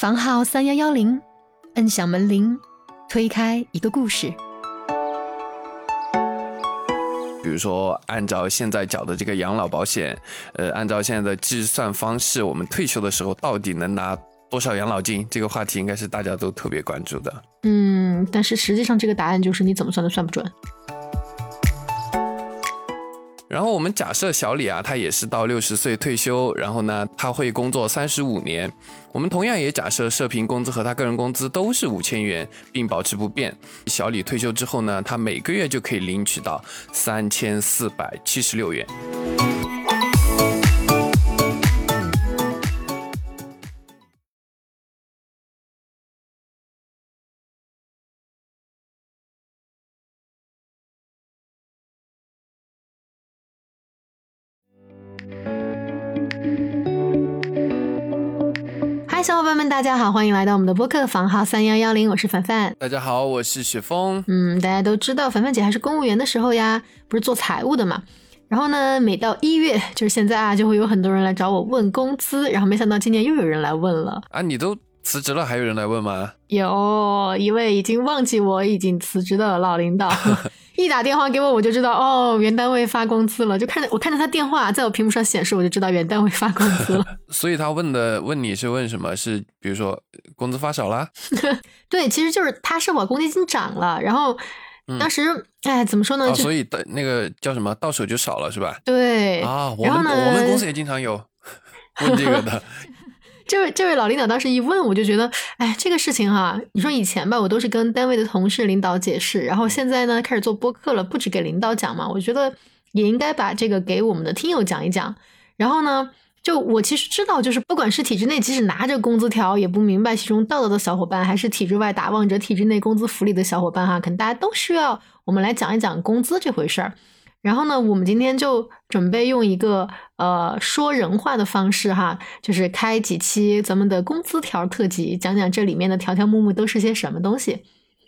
房号三幺幺零，摁响门铃，推开一个故事。比如说，按照现在缴的这个养老保险，呃，按照现在的计算方式，我们退休的时候到底能拿多少养老金？这个话题应该是大家都特别关注的。嗯，但是实际上这个答案就是你怎么算都算不准。然后我们假设小李啊，他也是到六十岁退休，然后呢，他会工作三十五年。我们同样也假设社平工资和他个人工资都是五千元，并保持不变。小李退休之后呢，他每个月就可以领取到三千四百七十六元。伙伴们，大家好，欢迎来到我们的播客房号三幺幺零，我是凡凡。大家好，我是雪峰。嗯，大家都知道凡凡姐还是公务员的时候呀，不是做财务的嘛。然后呢，每到一月，就是现在啊，就会有很多人来找我问工资。然后没想到今年又有人来问了啊！你都辞职了，还有人来问吗？有一位已经忘记我已经辞职的老领导。一打电话给我，我就知道哦，原单位发工资了。就看着我看着他电话在我屏幕上显示，我就知道原单位发工资了。所以他问的问你是问什么？是比如说工资发少了？对，其实就是他是我公积金涨了，然后当时哎怎么说呢？所以的那个叫什么到手就少了是吧？对啊，我们我们公司也经常有问这个的。这位这位老领导当时一问，我就觉得，哎，这个事情哈，你说以前吧，我都是跟单位的同事、领导解释，然后现在呢，开始做播客了，不止给领导讲嘛，我觉得也应该把这个给我们的听友讲一讲。然后呢，就我其实知道，就是不管是体制内即使拿着工资条也不明白其中道德的小伙伴，还是体制外打望着体制内工资福利的小伙伴哈，可能大家都需要我们来讲一讲工资这回事儿。然后呢，我们今天就准备用一个呃说人话的方式哈，就是开几期咱们的工资条特辑，讲讲这里面的条条目目都是些什么东西。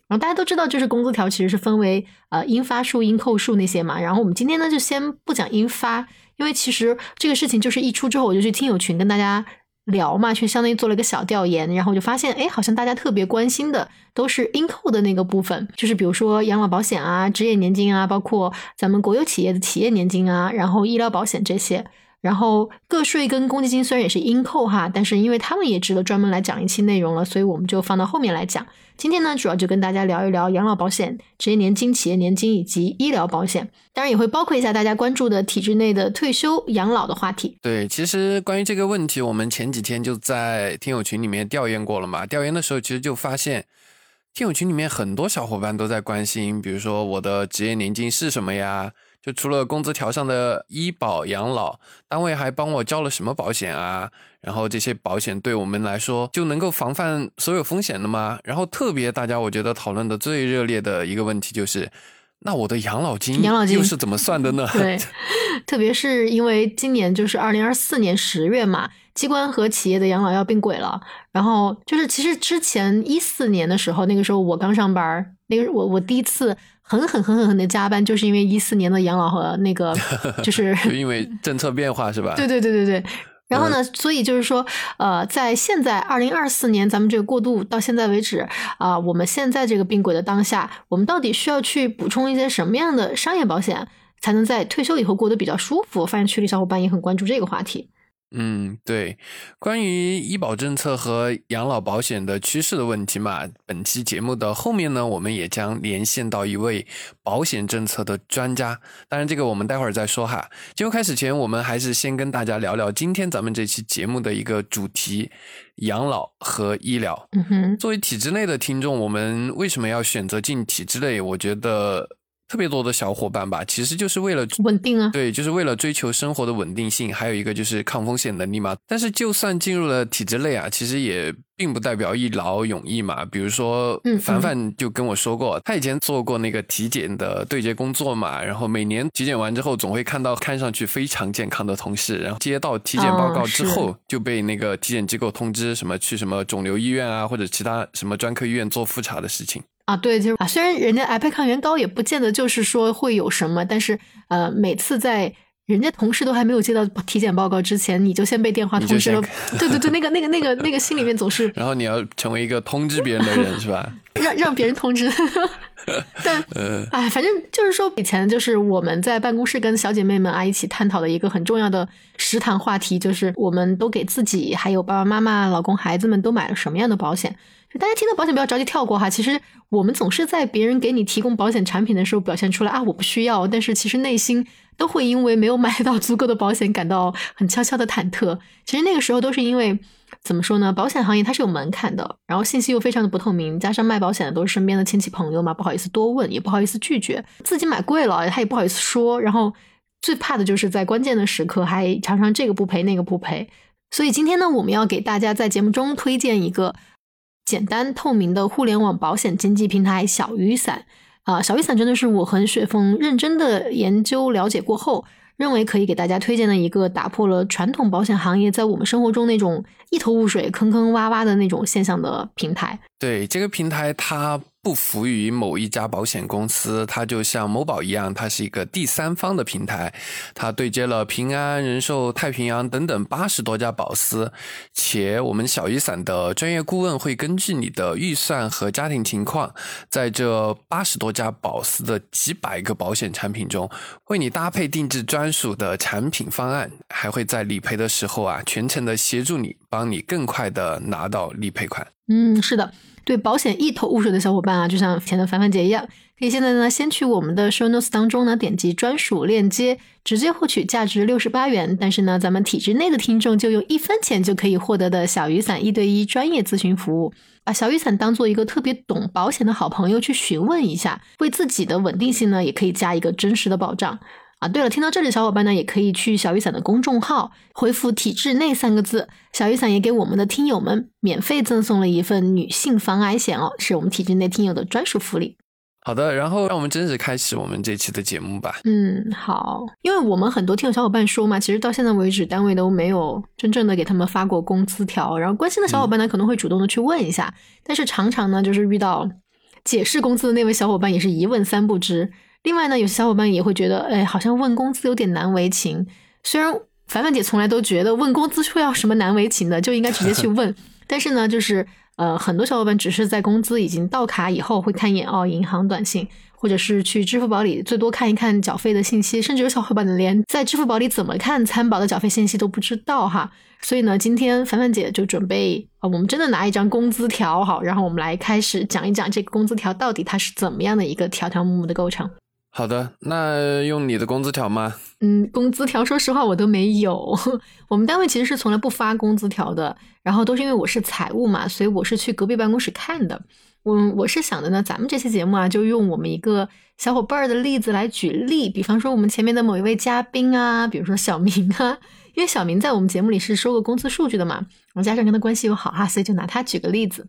然后大家都知道，就是工资条其实是分为呃应发数、应扣数那些嘛。然后我们今天呢就先不讲应发，因为其实这个事情就是一出之后，我就去听友群跟大家。聊嘛，就相当于做了一个小调研，然后就发现，哎，好像大家特别关心的都是 i n c o 的那个部分，就是比如说养老保险啊、职业年金啊，包括咱们国有企业的企业年金啊，然后医疗保险这些。然后个税跟公积金虽然也是应扣哈，但是因为他们也值得专门来讲一期内容了，所以我们就放到后面来讲。今天呢，主要就跟大家聊一聊养老保险、职业年金、企业年金以及医疗保险，当然也会包括一下大家关注的体制内的退休养老的话题。对，其实关于这个问题，我们前几天就在听友群里面调研过了嘛。调研的时候，其实就发现听友群里面很多小伙伴都在关心，比如说我的职业年金是什么呀？就除了工资条上的医保养老，单位还帮我交了什么保险啊？然后这些保险对我们来说就能够防范所有风险的吗？然后特别大家我觉得讨论的最热烈的一个问题就是，那我的养老金养老金又是怎么算的呢？对，特别是因为今年就是二零二四年十月嘛，机关和企业的养老要并轨了。然后就是其实之前一四年的时候，那个时候我刚上班，那个我我第一次。狠狠狠狠狠的加班，就是因为一四年的养老和那个，就是因为政策变化是吧？对对对对对。然后呢，所以就是说，呃，在现在二零二四年，咱们这个过渡到现在为止啊，我们现在这个并轨的当下，我们到底需要去补充一些什么样的商业保险，才能在退休以后过得比较舒服？发现群里小伙伴也很关注这个话题。嗯，对，关于医保政策和养老保险的趋势的问题嘛，本期节目的后面呢，我们也将连线到一位保险政策的专家。当然，这个我们待会儿再说哈。节目开始前，我们还是先跟大家聊聊今天咱们这期节目的一个主题：养老和医疗。嗯哼，作为体制内的听众，我们为什么要选择进体制内？我觉得。特别多的小伙伴吧，其实就是为了稳定啊，对，就是为了追求生活的稳定性，还有一个就是抗风险能力嘛。但是就算进入了体制内啊，其实也并不代表一劳永逸嘛。比如说，凡凡就跟我说过，他以前做过那个体检的对接工作嘛，然后每年体检完之后，总会看到看上去非常健康的同事，然后接到体检报告之后，就被那个体检机构通知什么去什么肿瘤医院啊，或者其他什么专科医院做复查的事情。啊，对，就是啊，虽然人家癌胚抗原高也不见得就是说会有什么，但是呃，每次在人家同事都还没有接到体检报告之前，你就先被电话通知了。对对对，那个那个那个那个心里面总是。然后你要成为一个通知别人的人是吧？让让别人通知。但哎，反正就是说，以前就是我们在办公室跟小姐妹们啊一起探讨的一个很重要的食堂话题，就是我们都给自己还有爸爸妈妈、老公、孩子们都买了什么样的保险。大家听到保险不要着急跳过哈，其实我们总是在别人给你提供保险产品的时候表现出来啊，我不需要，但是其实内心都会因为没有买到足够的保险感到很悄悄的忐忑。其实那个时候都是因为怎么说呢？保险行业它是有门槛的，然后信息又非常的不透明，加上卖保险的都是身边的亲戚朋友嘛，不好意思多问，也不好意思拒绝，自己买贵了他也不好意思说，然后最怕的就是在关键的时刻还常常这个不赔那个不赔。所以今天呢，我们要给大家在节目中推荐一个。简单透明的互联网保险经纪平台小雨伞啊，小雨伞真的是我和雪峰认真的研究了解过后，认为可以给大家推荐的一个打破了传统保险行业在我们生活中那种一头雾水、坑坑洼洼的那种现象的平台。对这个平台，它。不服于某一家保险公司，它就像某宝一样，它是一个第三方的平台，它对接了平安、人寿、太平洋等等八十多家保司，且我们小雨伞的专业顾问会根据你的预算和家庭情况，在这八十多家保司的几百个保险产品中，为你搭配定制专属的产品方案，还会在理赔的时候啊，全程的协助你，帮你更快的拿到理赔款。嗯，是的。对保险一头雾水的小伙伴啊，就像前的凡凡姐一样，可以现在呢先去我们的 show notes 当中呢点击专属链接，直接获取价值六十八元，但是呢咱们体制内的听众就用一分钱就可以获得的小雨伞一对一专业咨询服务，把小雨伞当做一个特别懂保险的好朋友去询问一下，为自己的稳定性呢也可以加一个真实的保障。啊，对了，听到这里的小伙伴呢，也可以去小雨伞的公众号回复“体制内”三个字，小雨伞也给我们的听友们免费赠送了一份女性防癌险哦，是我们体制内听友的专属福利。好的，然后让我们正式开始我们这期的节目吧。嗯，好，因为我们很多听友小伙伴说嘛，其实到现在为止，单位都没有真正的给他们发过工资条，然后关心的小伙伴呢，可能会主动的去问一下，但是常常呢，就是遇到解释工资的那位小伙伴，也是一问三不知。另外呢，有些小伙伴也会觉得，哎，好像问工资有点难为情。虽然凡凡姐从来都觉得问工资会要什么难为情的，就应该直接去问。但是呢，就是呃，很多小伙伴只是在工资已经到卡以后会看一眼哦，银行短信，或者是去支付宝里最多看一看缴费的信息，甚至有小伙伴连在支付宝里怎么看参保的缴费信息都不知道哈。所以呢，今天凡凡姐就准备啊，我们真的拿一张工资条好，然后我们来开始讲一讲这个工资条到底它是怎么样的一个条条目目的构成。好的，那用你的工资条吗？嗯，工资条，说实话我都没有。我们单位其实是从来不发工资条的，然后都是因为我是财务嘛，所以我是去隔壁办公室看的。我我是想的呢，咱们这期节目啊，就用我们一个小伙伴儿的例子来举例，比方说我们前面的某一位嘉宾啊，比如说小明啊，因为小明在我们节目里是收过工资数据的嘛，然后加上跟他关系又好哈，所以就拿他举个例子。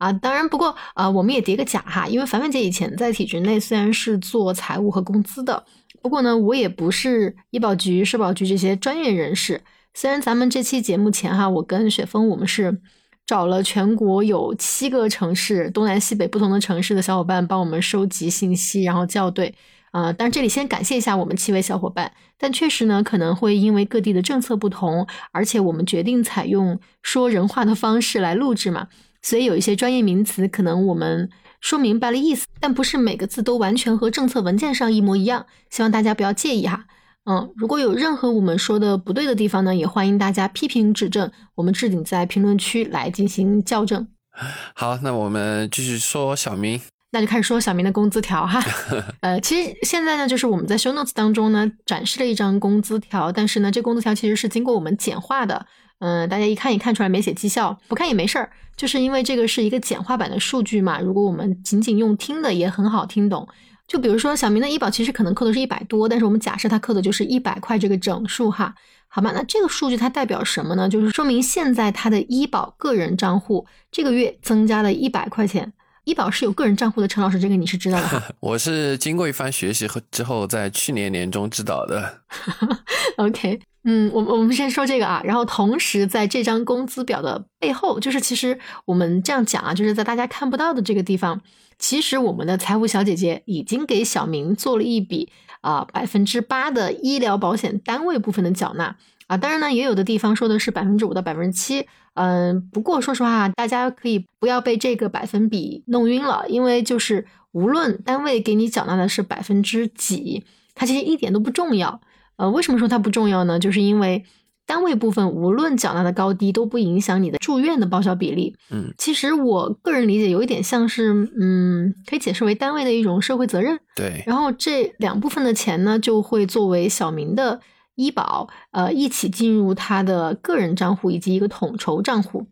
啊，当然，不过啊，我们也叠个假哈，因为凡凡姐以前在体制内虽然是做财务和工资的，不过呢，我也不是医保局、社保局这些专业人士。虽然咱们这期节目前哈，我跟雪峰我们是找了全国有七个城市、东南西北不同的城市的小伙伴帮我们收集信息，然后校对。啊，但这里先感谢一下我们七位小伙伴。但确实呢，可能会因为各地的政策不同，而且我们决定采用说人话的方式来录制嘛。所以有一些专业名词，可能我们说明白了意思，但不是每个字都完全和政策文件上一模一样，希望大家不要介意哈。嗯，如果有任何我们说的不对的地方呢，也欢迎大家批评指正，我们置顶在评论区来进行校正。好，那我们继续说小明，那就开始说小明的工资条哈。呃，其实现在呢，就是我们在 show notes 当中呢展示了一张工资条，但是呢，这工资条其实是经过我们简化的。嗯，大家一看也看出来没写绩效，不看也没事儿，就是因为这个是一个简化版的数据嘛。如果我们仅仅用听的，也很好听懂。就比如说小明的医保，其实可能扣的是一百多，但是我们假设他扣的就是一百块这个整数哈，好吧？那这个数据它代表什么呢？就是说明现在他的医保个人账户这个月增加了一百块钱。医保是有个人账户的，陈老师，这个你是知道的。我是经过一番学习和之后，在去年年中知道的。OK，嗯，我们我们先说这个啊，然后同时在这张工资表的背后，就是其实我们这样讲啊，就是在大家看不到的这个地方，其实我们的财务小姐姐已经给小明做了一笔啊百分之八的医疗保险单位部分的缴纳啊，当然呢，也有的地方说的是百分之五到百分之七，嗯，不过说实话，大家可以不要被这个百分比弄晕了，因为就是无论单位给你缴纳的是百分之几，它其实一点都不重要。呃，为什么说它不重要呢？就是因为单位部分无论缴纳的高低都不影响你的住院的报销比例。嗯，其实我个人理解有一点像是，嗯，可以解释为单位的一种社会责任。对，然后这两部分的钱呢，就会作为小明的医保，呃，一起进入他的个人账户以及一个统筹账户。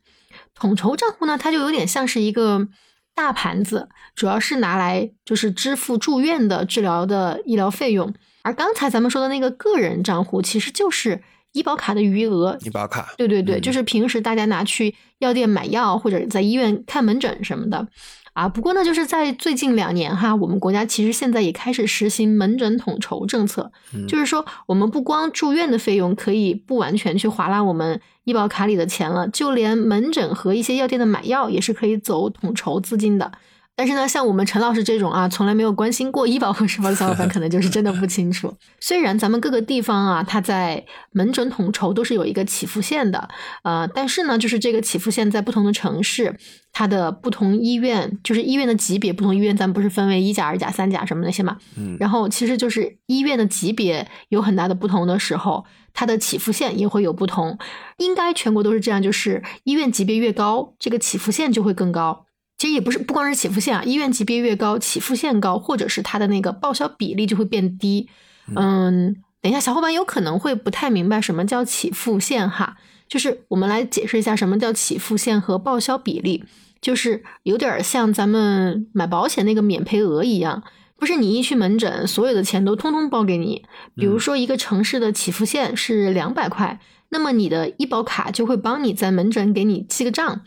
统筹账户呢，它就有点像是一个大盘子，主要是拿来就是支付住院的治疗的医疗费用。而刚才咱们说的那个个人账户，其实就是医保卡的余额。医保卡，对对对，嗯就是平时大家拿去药店买药，或者在医院看门诊什么的啊。不过呢，就是在最近两年哈，我们国家其实现在也开始实行门诊统筹政策，嗯就是说我们不光住院的费用可以不完全去划拉我们医保卡里的钱了，就连门诊和一些药店的买药也是可以走统筹资金的。但是呢，像我们陈老师这种啊，从来没有关心过医保和社保的小伙伴，可能就是真的不清楚。虽然咱们各个地方啊，它在门诊统筹都是有一个起付线的，呃，但是呢，就是这个起付线在不同的城市，它的不同医院，就是医院的级别不同，医院咱们不是分为一甲、二甲、三甲什么那些嘛，嗯然后其实就是医院的级别有很大的不同的时候，它的起付线也会有不同。应该全国都是这样，就是医院级别越高，这个起付线就会更高。其实也不是不光是起付线啊，医院级别越高，起付线高，或者是它的那个报销比例就会变低。嗯，等一下，小伙伴有可能会不太明白什么叫起付线哈，就是我们来解释一下什么叫起付线和报销比例，就是有点像咱们买保险那个免赔额一样。不是你一去门诊，所有的钱都通通报给你。比如说一个城市的起付线是两百块，那么你的医保卡就会帮你在门诊给你记个账。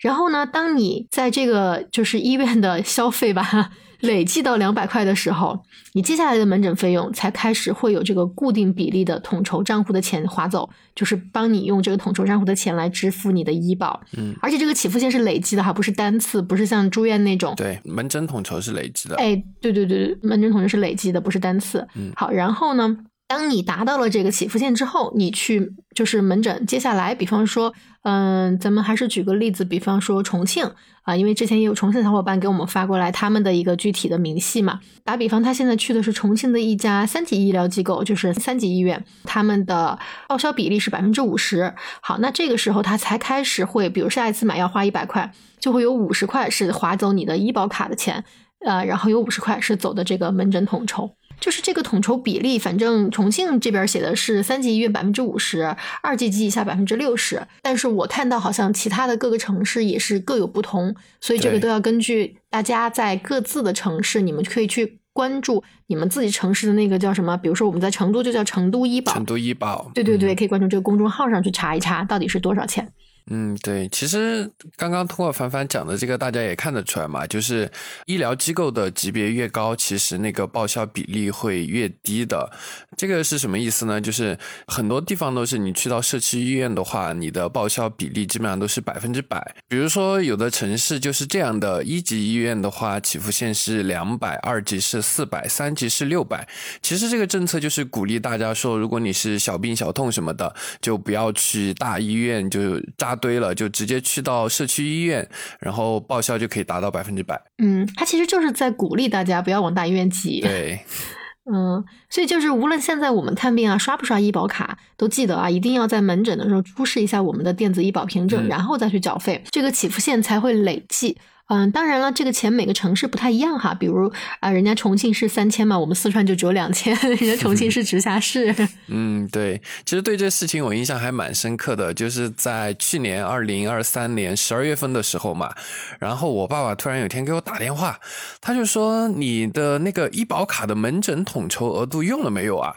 然后呢，当你在这个就是医院的消费吧 累计到两百块的时候，你接下来的门诊费用才开始会有这个固定比例的统筹账户的钱划走，就是帮你用这个统筹账户的钱来支付你的医保。嗯，而且这个起付线是累计的哈，不是单次，不是像住院那种。对，门诊统筹是累计的。哎，对对对，门诊统筹是累计的，不是单次。嗯好，然后呢，当你达到了这个起付线之后，你去就是门诊，接下来，比方说，嗯、咱们还是举个例子，比方说重庆啊、因为之前也有重庆小伙伴给我们发过来他们的一个具体的明细嘛。打比方，他现在去的是重庆的一家三级医疗机构，就是三级医院，他们的报销比例是百分之五十。好，那这个时候他才开始会，比如下一次买药花一百块，就会有五十块是划走你的医保卡的钱。呃，然后有五十块是走的这个门诊统筹，就是这个统筹比例，反正重庆这边写的是三级医院百分之五十，二级及以下百分之六十，但是我看到好像其他的各个城市也是各有不同，所以这个都要根据大家在各自的城市，你们可以去关注你们自己城市的那个叫什么，比如说我们在成都就叫成都医保，成都医保，对对对，可以关注这个公众号上去查一查到底是多少钱。嗯，对，其实刚刚通过凡凡讲的这个，大家也看得出来嘛，就是医疗机构的级别越高，其实那个报销比例会越低的。这个是什么意思呢？就是很多地方都是你去到社区医院的话，你的报销比例基本上都是百分之百。比如说有的城市就是这样的，一级医院的话，起付线是两百，二级是四百，三级是六百。其实这个政策就是鼓励大家说，如果你是小病小痛什么的，就不要去大医院就扎堆了，就直接去到社区医院，然后报销就可以达到百分之百。嗯，他其实就是在鼓励大家不要往大医院挤。对，嗯，所以就是无论现在我们看病啊，刷不刷医保卡，都记得啊，一定要在门诊的时候出示一下我们的电子医保凭证，嗯然后再去缴费，这个起付线才会累计。嗯，当然了，这个钱每个城市不太一样哈，比如啊，人家重庆是三千嘛，我们四川就只有两千，人家重庆是直辖市。嗯，对，其实对这事情我印象还蛮深刻的，就是在去年二零二三年十二月份的时候嘛，然后我爸爸突然有天给我打电话，他就说你的那个医保卡的门诊统筹额度用了没有啊？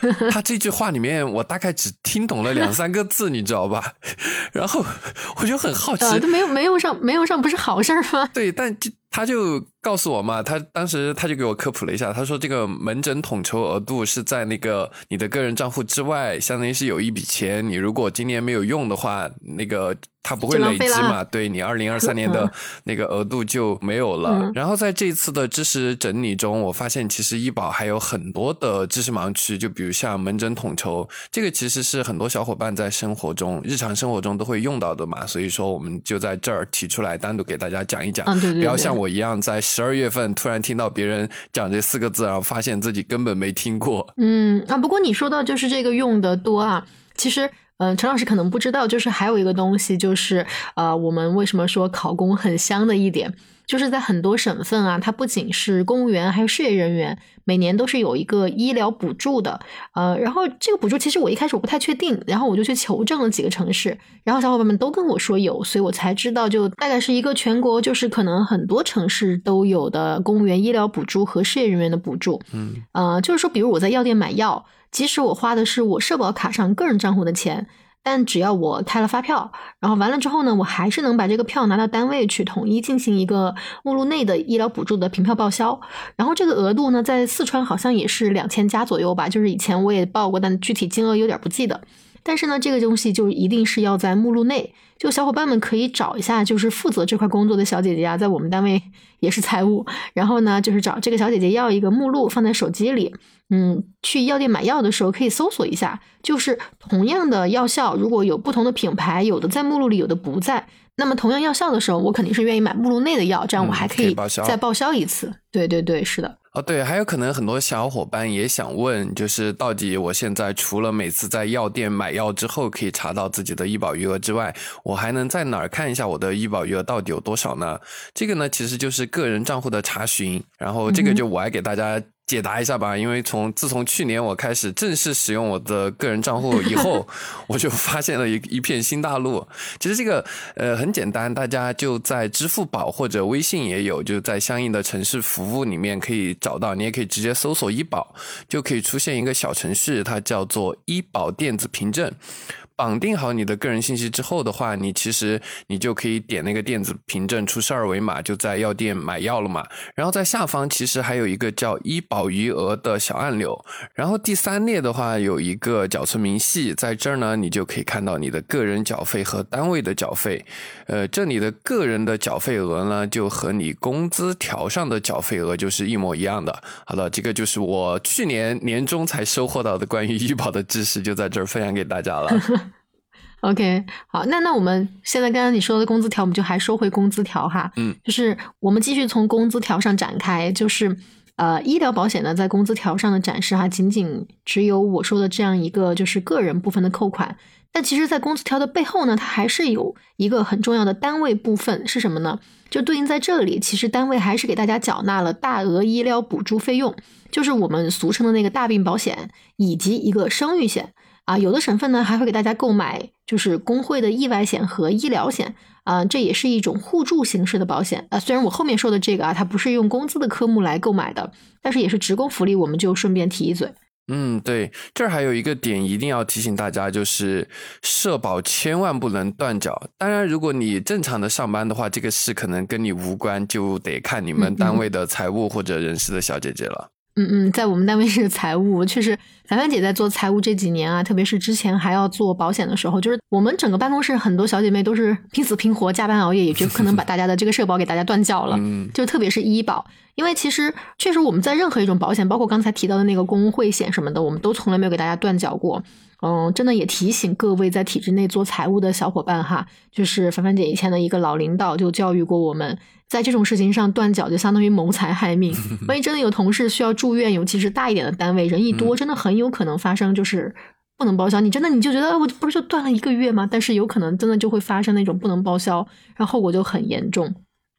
他这句话里面，我大概只听懂了两三个字，你知道吧？然后我就很好奇，呃，没有没用上，没用上不是好事儿吗？对，但就他就告诉我嘛，他当时他就给我科普了一下，他说这个门诊统筹额度是在那个你的个人账户之外，相当于是有一笔钱，你如果今年没有用的话，那个。它不会累积嘛？对你二零二三年的那个额度就没有了。然后在这次的知识整理中，我发现其实医保还有很多的知识盲区，就比如像门诊统筹，这个其实是很多小伙伴在生活中、日常生活中都会用到的嘛。所以说，我们就在这儿提出来，单独给大家讲一讲。不要像我一样，在十二月份突然听到别人讲这四个字，然后发现自己根本没听过。嗯啊，不过你说到就是这个用的多啊，其实。嗯，陈老师可能不知道，就是还有一个东西，就是呃，我们为什么说考公很香的一点，就是在很多省份啊，它不仅是公务员，还有事业人员，每年都是有一个医疗补助的。呃，然后这个补助其实我一开始我不太确定，然后我就去求证了几个城市，然后小伙伴们都跟我说有，所以我才知道，就大概是一个全国，就是可能很多城市都有的公务员医疗补助和事业人员的补助。嗯，呃，就是说，比如我在药店买药。即使我花的是我社保卡上个人账户的钱，但只要我开了发票，然后完了之后呢，我还是能把这个票拿到单位去统一进行一个目录内的医疗补助的凭票报销。然后这个额度呢，在四川好像也是两千加左右吧，就是以前我也报过，但具体金额有点不记得。但是呢，这个东西就一定是要在目录内，就小伙伴们可以找一下，就是负责这块工作的小姐姐啊，在我们单位也是财务，然后呢，就是找这个小姐姐要一个目录放在手机里，嗯，去药店买药的时候可以搜索一下，就是同样的药效，如果有不同的品牌，有的在目录里，有的不在，那么同样药效的时候，我肯定是愿意买目录内的药，这样我还可以再报销一次。对对对，是的。哦，对，还有可能很多小伙伴也想问，就是到底我现在除了每次在药店买药之后可以查到自己的医保余额之外，我还能在哪儿看一下我的医保余额到底有多少呢？这个呢，其实就是个人账户的查询，然后这个就我还给大家。解答一下吧，因为从自从去年我开始正式使用我的个人账户 以后，我就发现了一一片新大陆。其实这个呃很简单，大家就在支付宝或者微信也有，就在相应的城市服务里面可以找到。你也可以直接搜索医保，就可以出现一个小程序，它叫做医保电子凭证。绑定好你的个人信息之后的话，你其实你就可以点那个电子凭证，出示二维码，就在药店买药了嘛。然后在下方其实还有一个叫医保余额的小按钮。然后第三列的话有一个缴存明细，在这儿呢，你就可以看到你的个人缴费和单位的缴费。呃，这里的个人的缴费额呢，就和你工资条上的缴费额就是一模一样的。好的，这个就是我去年年终才收获到的关于医保的知识，就在这儿分享给大家了。OK，好，那那我们现在刚刚你说的工资条，我们就还说回工资条哈，嗯，就是我们继续从工资条上展开，就是呃，医疗保险呢在工资条上的展示哈，仅仅只有我说的这样一个就是个人部分的扣款，但其实，在工资条的背后呢，它还是有一个很重要的单位部分是什么呢？就对应在这里，其实单位还是给大家缴纳了大额医疗补助费用，就是我们俗称的那个大病保险以及一个生育险。啊，有的省份呢还会给大家购买，就是工会的意外险和医疗险啊，这也是一种互助形式的保险啊。虽然我后面说的这个啊，它不是用工资的科目来购买的，但是也是职工福利，我们就顺便提一嘴。嗯，对，这儿还有一个点一定要提醒大家，就是社保千万不能断缴。当然，如果你正常的上班的话，这个事可能跟你无关，就得看你们单位的财务或者人事的小姐姐了。嗯嗯，在我们单位是财务，确实，凡凡姐在做财务这几年啊，特别是之前还要做保险的时候，就是我们整个办公室很多小姐妹都是拼死拼活、加班熬夜，也就可能把大家的这个社保给大家断缴了。嗯，就特别是医保，因为其实确实我们在任何一种保险，包括刚才提到的那个工会险什么的，我们都从来没有给大家断缴过。嗯，真的也提醒各位在体制内做财务的小伙伴哈，就是凡凡姐以前的一个老领导就教育过我们。在这种事情上断脚，就相当于谋财害命。万一真的有同事需要住院，尤其是大一点的单位，人一多，真的很有可能发生就是不能报销。你真的你就觉得我不是就断了一个月吗？但是有可能真的就会发生那种不能报销，然后后果就很严重。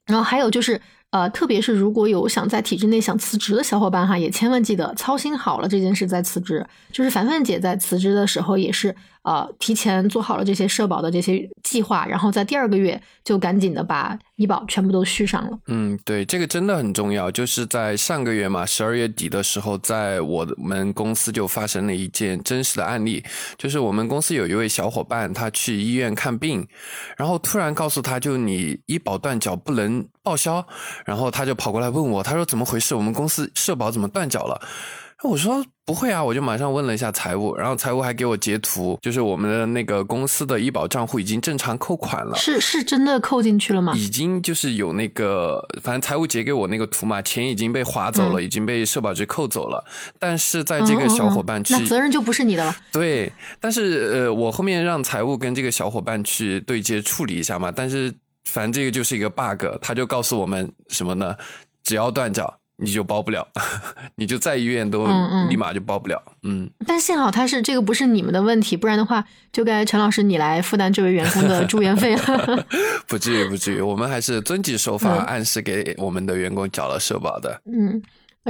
然后还有就是。呃，特别是如果有想在体制内想辞职的小伙伴哈，也千万记得操心好了这件事再辞职。就是凡凡姐在辞职的时候也是呃提前做好了这些社保的这些计划，然后在第二个月就赶紧的把医保全部都续上了。嗯，对，这个真的很重要。就是在上个月嘛，十二月底的时候，在我们公司就发生了一件真实的案例，就是我们公司有一位小伙伴，他去医院看病，然后突然告诉他就你医保断缴不能。报销，然后他就跑过来问我，他说怎么回事？我们公司社保怎么断缴了？我说不会啊，我就马上问了一下财务，然后财务还给我截图，就是我们的那个公司的医保账户已经正常扣款了，是是真的扣进去了吗？已经就是有那个，反正财务截给我那个图嘛，钱已经被划走了，已经被社保局扣走了。但是在这个小伙伴去，那责任就不是你的了。对，但是呃，我后面让财务跟这个小伙伴去对接处理一下嘛，但是反正这个就是一个 bug，他就告诉我们什么呢？只要断缴。你就包不了，你就在医院都立马就包不了。嗯，但幸好他是这个不是你们的问题，不然的话就该陈老师你来负担这位员工的 住院费了。不至于，不至于，我们还是遵纪守法，按时给我们的员工缴了社保的。嗯，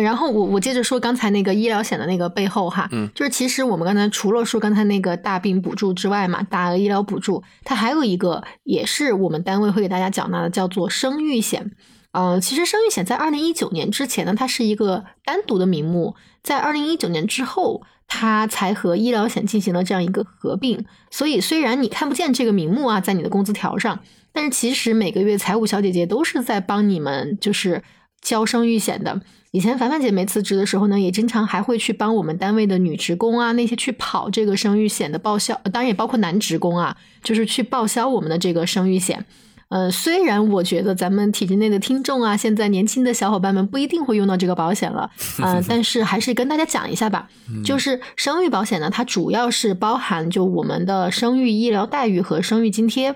然后我我接着说刚才那个医疗险的那个背后哈，嗯，就是其实我们刚才除了说刚才那个大病补助之外嘛，大额医疗补助，它还有一个也是我们单位会给大家缴纳的，叫做生育险。呃，其实生育险在二零一九年之前呢，它是一个单独的名目，在二零一九年之后，它才和医疗险进行了这样一个合并。所以虽然你看不见这个名目啊，在你的工资条上，但是其实每个月财务小姐姐都是在帮你们就是交生育险的。以前凡凡姐没辞职的时候呢，也经常还会去帮我们单位的女职工啊，那些去跑这个生育险的报销，当然也包括男职工啊，就是去报销我们的这个生育险。呃，虽然我觉得咱们体制内的听众啊，现在年轻的小伙伴们不一定会用到这个保险了，嗯，但是还是跟大家讲一下吧。就是生育保险呢，它主要是包含就我们的生育医疗待遇和生育津贴。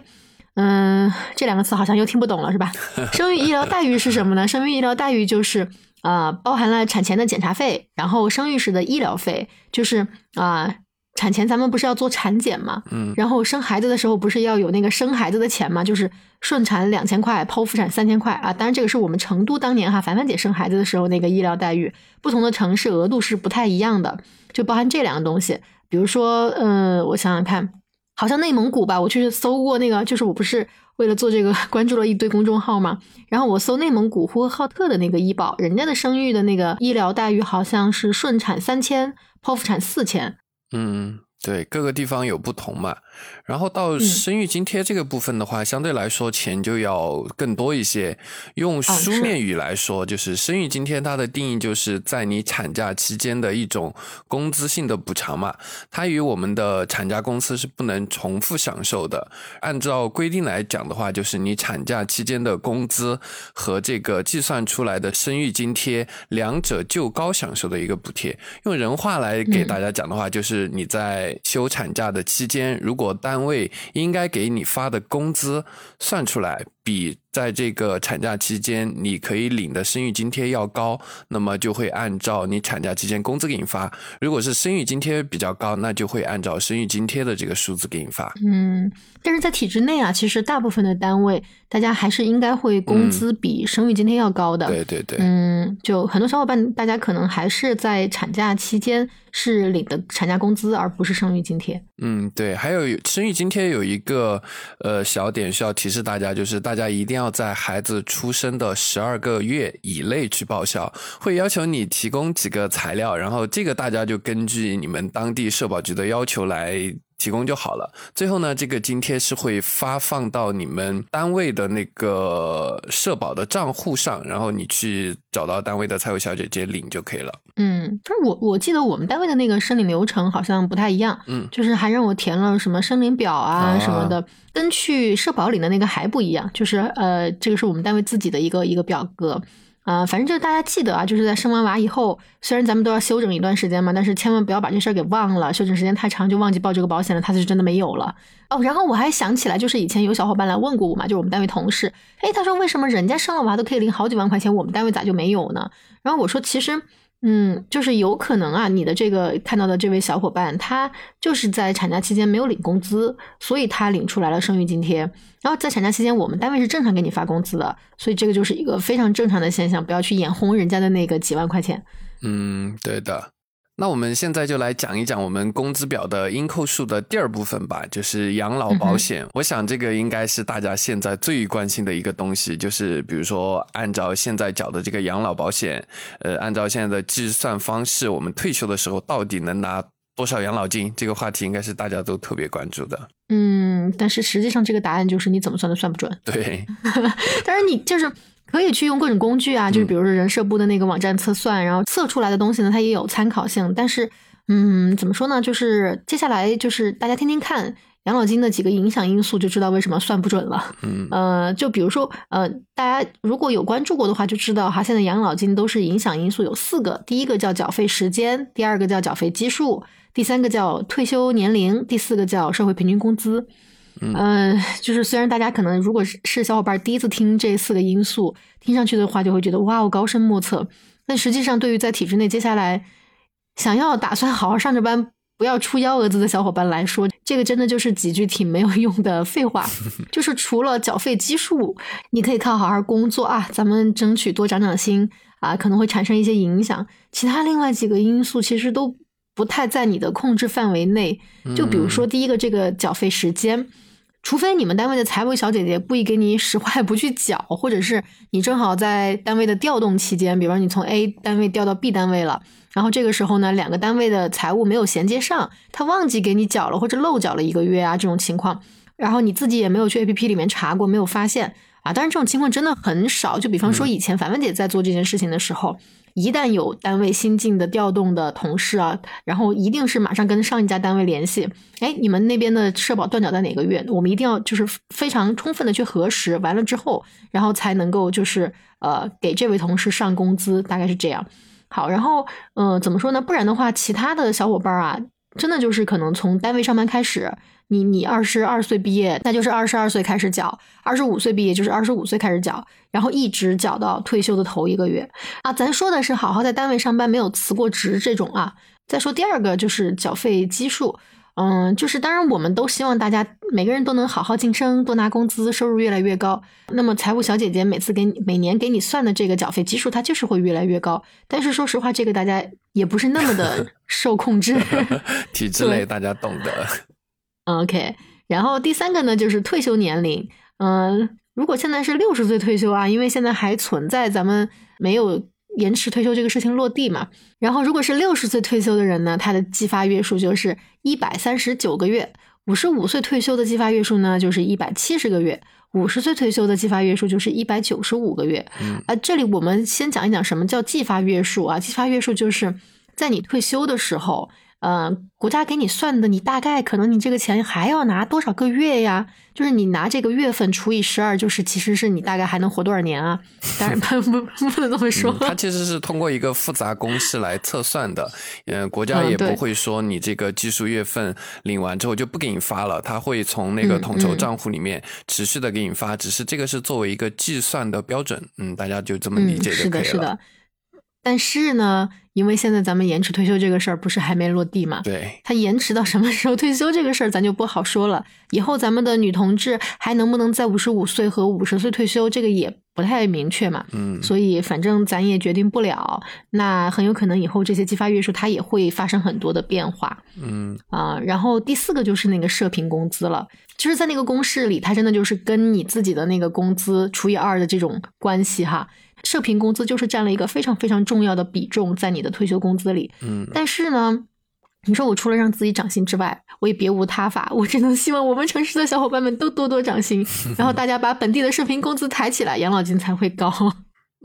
嗯，这两个词好像又听不懂了，是吧？生育医疗待遇是什么呢？生育医疗待遇就是啊，包含了产前的检查费，然后生育时的医疗费，就是啊。产前咱们不是要做产检嘛，嗯，然后生孩子的时候不是要有那个生孩子的钱嘛，就是顺产两千块，剖腹产三千块啊。当然这个是我们成都当年哈凡凡姐生孩子的时候那个医疗待遇，不同的城市额度是不太一样的，就包含这两个东西。比如说，嗯，我想想看，好像内蒙古吧，我去搜过那个，就是我不是为了做这个 关注了一堆公众号嘛，然后我搜内蒙古呼和浩特的那个医保，人家的生育的那个医疗待遇好像是顺产三千，剖腹产四千。嗯，对，各个地方有不同嘛。然后到生育津贴这个部分的话，相对来说钱就要更多一些。用书面语来说，就是生育津贴它的定义就是在你产假期间的一种工资性的补偿嘛。它与我们的产假工资是不能重复享受的。按照规定来讲的话，就是你产假期间的工资和这个计算出来的生育津贴两者就高享受的一个补贴。用人话来给大家讲的话，就是你在休产假的期间，如果单位应该给你发的工资算出来比。在这个产假期间，你可以领的生育津贴要高，那么就会按照你产假期间工资给你发。如果是生育津贴比较高，那就会按照生育津贴的这个数字给你发。嗯，但是在体制内啊，其实大部分的单位，大家还是应该会工资比生育津贴要高的。对对对。嗯，就很多小伙伴，大家可能还是在产假期间是领的产假工资，而不是生育津贴。嗯，对。还有生育津贴有一个呃小点需要提示大家，就是大大家一定。要在孩子出生的十二个月以内去报销，会要求你提供几个材料，然后这个大家就根据你们当地社保局的要求来。提供就好了。最后呢，这个津贴是会发放到你们单位的那个社保的账户上，然后你去找到单位的财务小姐姐领就可以了。嗯，就是我我记得我们单位的那个申领流程好像不太一样。嗯，就是还让我填了什么申领表啊什么的，跟去社保领的那个还不一样。就是呃，这个是我们单位自己的一个一个表格。啊，反正就是大家记得啊，就是在生完娃以后，虽然咱们都要休整一段时间嘛，但是千万不要把这事儿给忘了。休整时间太长，就忘记报这个保险了，它就真的没有了。哦，然后我还想起来，就是以前有小伙伴来问过我嘛，就是我们单位同事，哎，他说为什么人家生了娃都可以领好几万块钱，我们单位咋就没有呢？然后我说，其实。嗯，就是有可能啊，你的这个看到的这位小伙伴，他就是在产假期间没有领工资，所以他领出来了生育津贴。然后在产假期间，我们单位是正常给你发工资的，所以这个就是一个非常正常的现象，不要去眼红人家的那个几万块钱。嗯，对的。那我们现在就来讲一讲我们工资表的应扣数的第二部分吧，就是养老保险。我想这个应该是大家现在最关心的一个东西，就是比如说按照现在缴的这个养老保险，呃，按照现在的计算方式，我们退休的时候到底能拿多少养老金？这个话题应该是大家都特别关注的。嗯，但是实际上这个答案就是你怎么算都算不准。对，但是你就是。可以去用各种工具啊，就是比如说人社部的那个网站测算，然后测出来的东西呢，它也有参考性。但是，嗯，怎么说呢？就是接下来就是大家听听看。养老金的几个影响因素，就知道为什么算不准了。嗯，呃，就比如说，呃，大家如果有关注过的话，就知道哈，现在养老金都是影响因素有四个，第一个叫缴费时间，第二个叫缴费基数，第三个叫退休年龄，第四个叫社会平均工资。嗯，就是虽然大家可能如果是是小伙伴第一次听这四个因素，听上去的话就会觉得哇，我高深莫测，但实际上对于在体制内接下来想要打算好好上着班。不要出幺蛾子的小伙伴来说，这个真的就是几句挺没有用的废话。就是除了缴费基数，你可以靠好好工作啊，咱们争取多长长心啊，可能会产生一些影响。其他另外几个因素其实都不太在你的控制范围内。就比如说第一个，这个缴费时间，除非你们单位的财务小姐姐故意给你使坏不去缴，或者是你正好在单位的调动期间，比方你从 A 单位调到 B 单位了。然后这个时候呢，两个单位的财务没有衔接上，他忘记给你缴了，或者漏缴了一个月啊，这种情况，然后你自己也没有去 A P P 里面查过，没有发现啊。当然这种情况真的很少。就比方说以前凡凡姐在做这件事情的时候，一旦有单位新进的调动的同事啊，然后一定是马上跟上一家单位联系，哎，你们那边的社保断缴在哪个月？我们一定要就是非常充分的去核实，完了之后，然后才能够就是呃给这位同事上工资，大概是这样。好，然后，嗯，怎么说呢？不然的话，其他的小伙伴啊，真的就是可能从单位上班开始，你你二十二岁毕业，那就是二十二岁开始缴；二十五岁毕业就是二十五岁开始缴，然后一直缴到退休的头一个月啊。咱说的是好好在单位上班，没有辞过职这种啊。再说第二个就是缴费基数。嗯，就是当然，我们都希望大家每个人都能好好晋升，多拿工资，收入越来越高。那么财务小姐姐每次给你每年给你算的这个缴费基数，它就是会越来越高。但是说实话，这个大家也不是那么的 受控制。体制内大家懂的。OK，然后第三个呢，就是退休年龄。嗯，如果现在是六十岁退休啊，因为现在还存在咱们没有。延迟退休这个事情落地嘛，然后如果是六十岁退休的人呢，他的计发月数就是一百三十九个月；五十五岁退休的计发月数呢就是一百七十个月；五十岁退休的计发月数就是一百九十五个月。啊，这里我们先讲一讲什么叫计发月数啊？计发月数就是在你退休的时候。呃，国家给你算的，你大概可能你这个钱还要拿多少个月呀？就是你拿这个月份除以十二，就是其实是你大概还能活多少年啊？当然不不不能这么说。它其实是通过一个复杂公式来测算的。嗯，国家也不会说你这个计数月份领完之后就不给你发了，他会从那个统筹账户里面持续的给你发。只是这个是作为一个计算的标准，嗯，大家就这么理解就可以了。是的，是的。但是呢？因为现在咱们延迟退休这个事儿不是还没落地嘛？对，它延迟到什么时候退休这个事儿咱就不好说了。以后咱们的女同志还能不能在五十五岁和五十岁退休，这个也不太明确嘛。嗯，所以反正咱也决定不了。那很有可能以后这些激发月数它也会发生很多的变化。嗯啊，然后第四个就是那个社平工资了。就是，在那个公式里，它真的就是跟你自己的那个工资除以二的这种关系哈。社平工资就是占了一个非常非常重要的比重在你的退休工资里，嗯，但是呢，你说我除了让自己涨薪之外，我也别无他法，我只能希望我们城市的小伙伴们都多多涨薪，然后大家把本地的社平工资抬起来，养老金才会高。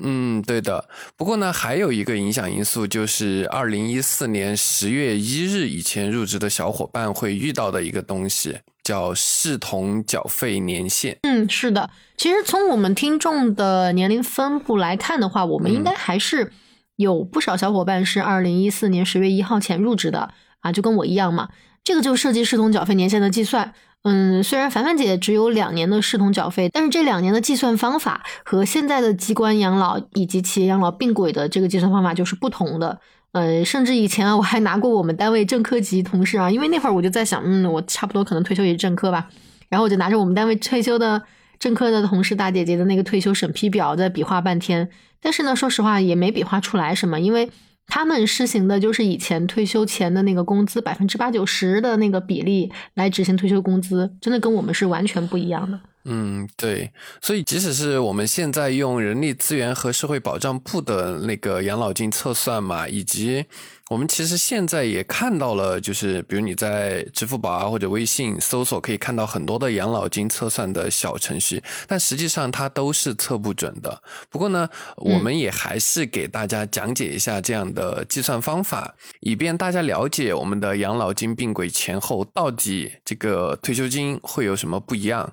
嗯，对的。不过呢，还有一个影响因素，就是二零一四年十月一日以前入职的小伙伴会遇到的一个东西。叫视同缴费年限。嗯，是的。其实从我们听众的年龄分布来看的话，我们应该还是有不少小伙伴是二零一四年十月一号前入职的啊，就跟我一样嘛。这个就涉及视同缴费年限的计算。嗯，虽然凡凡姐只有两年的视同缴费，但是这两年的计算方法和现在的机关养老以及企业养老并轨的这个计算方法就是不同的。呃，甚至以前啊，我还拿过我们单位正科级同事啊，因为那会儿我就在想，嗯，我差不多可能退休也是正科吧，然后我就拿着我们单位退休的正科的同事大姐姐的那个退休审批表在比划半天，但是呢，说实话也没比划出来什么，因为他们实行的就是以前退休前的那个工资百分之八九十的那个比例来执行退休工资，真的跟我们是完全不一样的。嗯，对，所以即使是我们现在用人力资源和社会保障部的那个养老金测算嘛，以及我们其实现在也看到了，就是比如你在支付宝啊或者微信搜索，可以看到很多的养老金测算的小程序，但实际上它都是测不准的。不过呢，我们也还是给大家讲解一下这样的计算方法，以便大家了解我们的养老金并轨前后到底这个退休金会有什么不一样。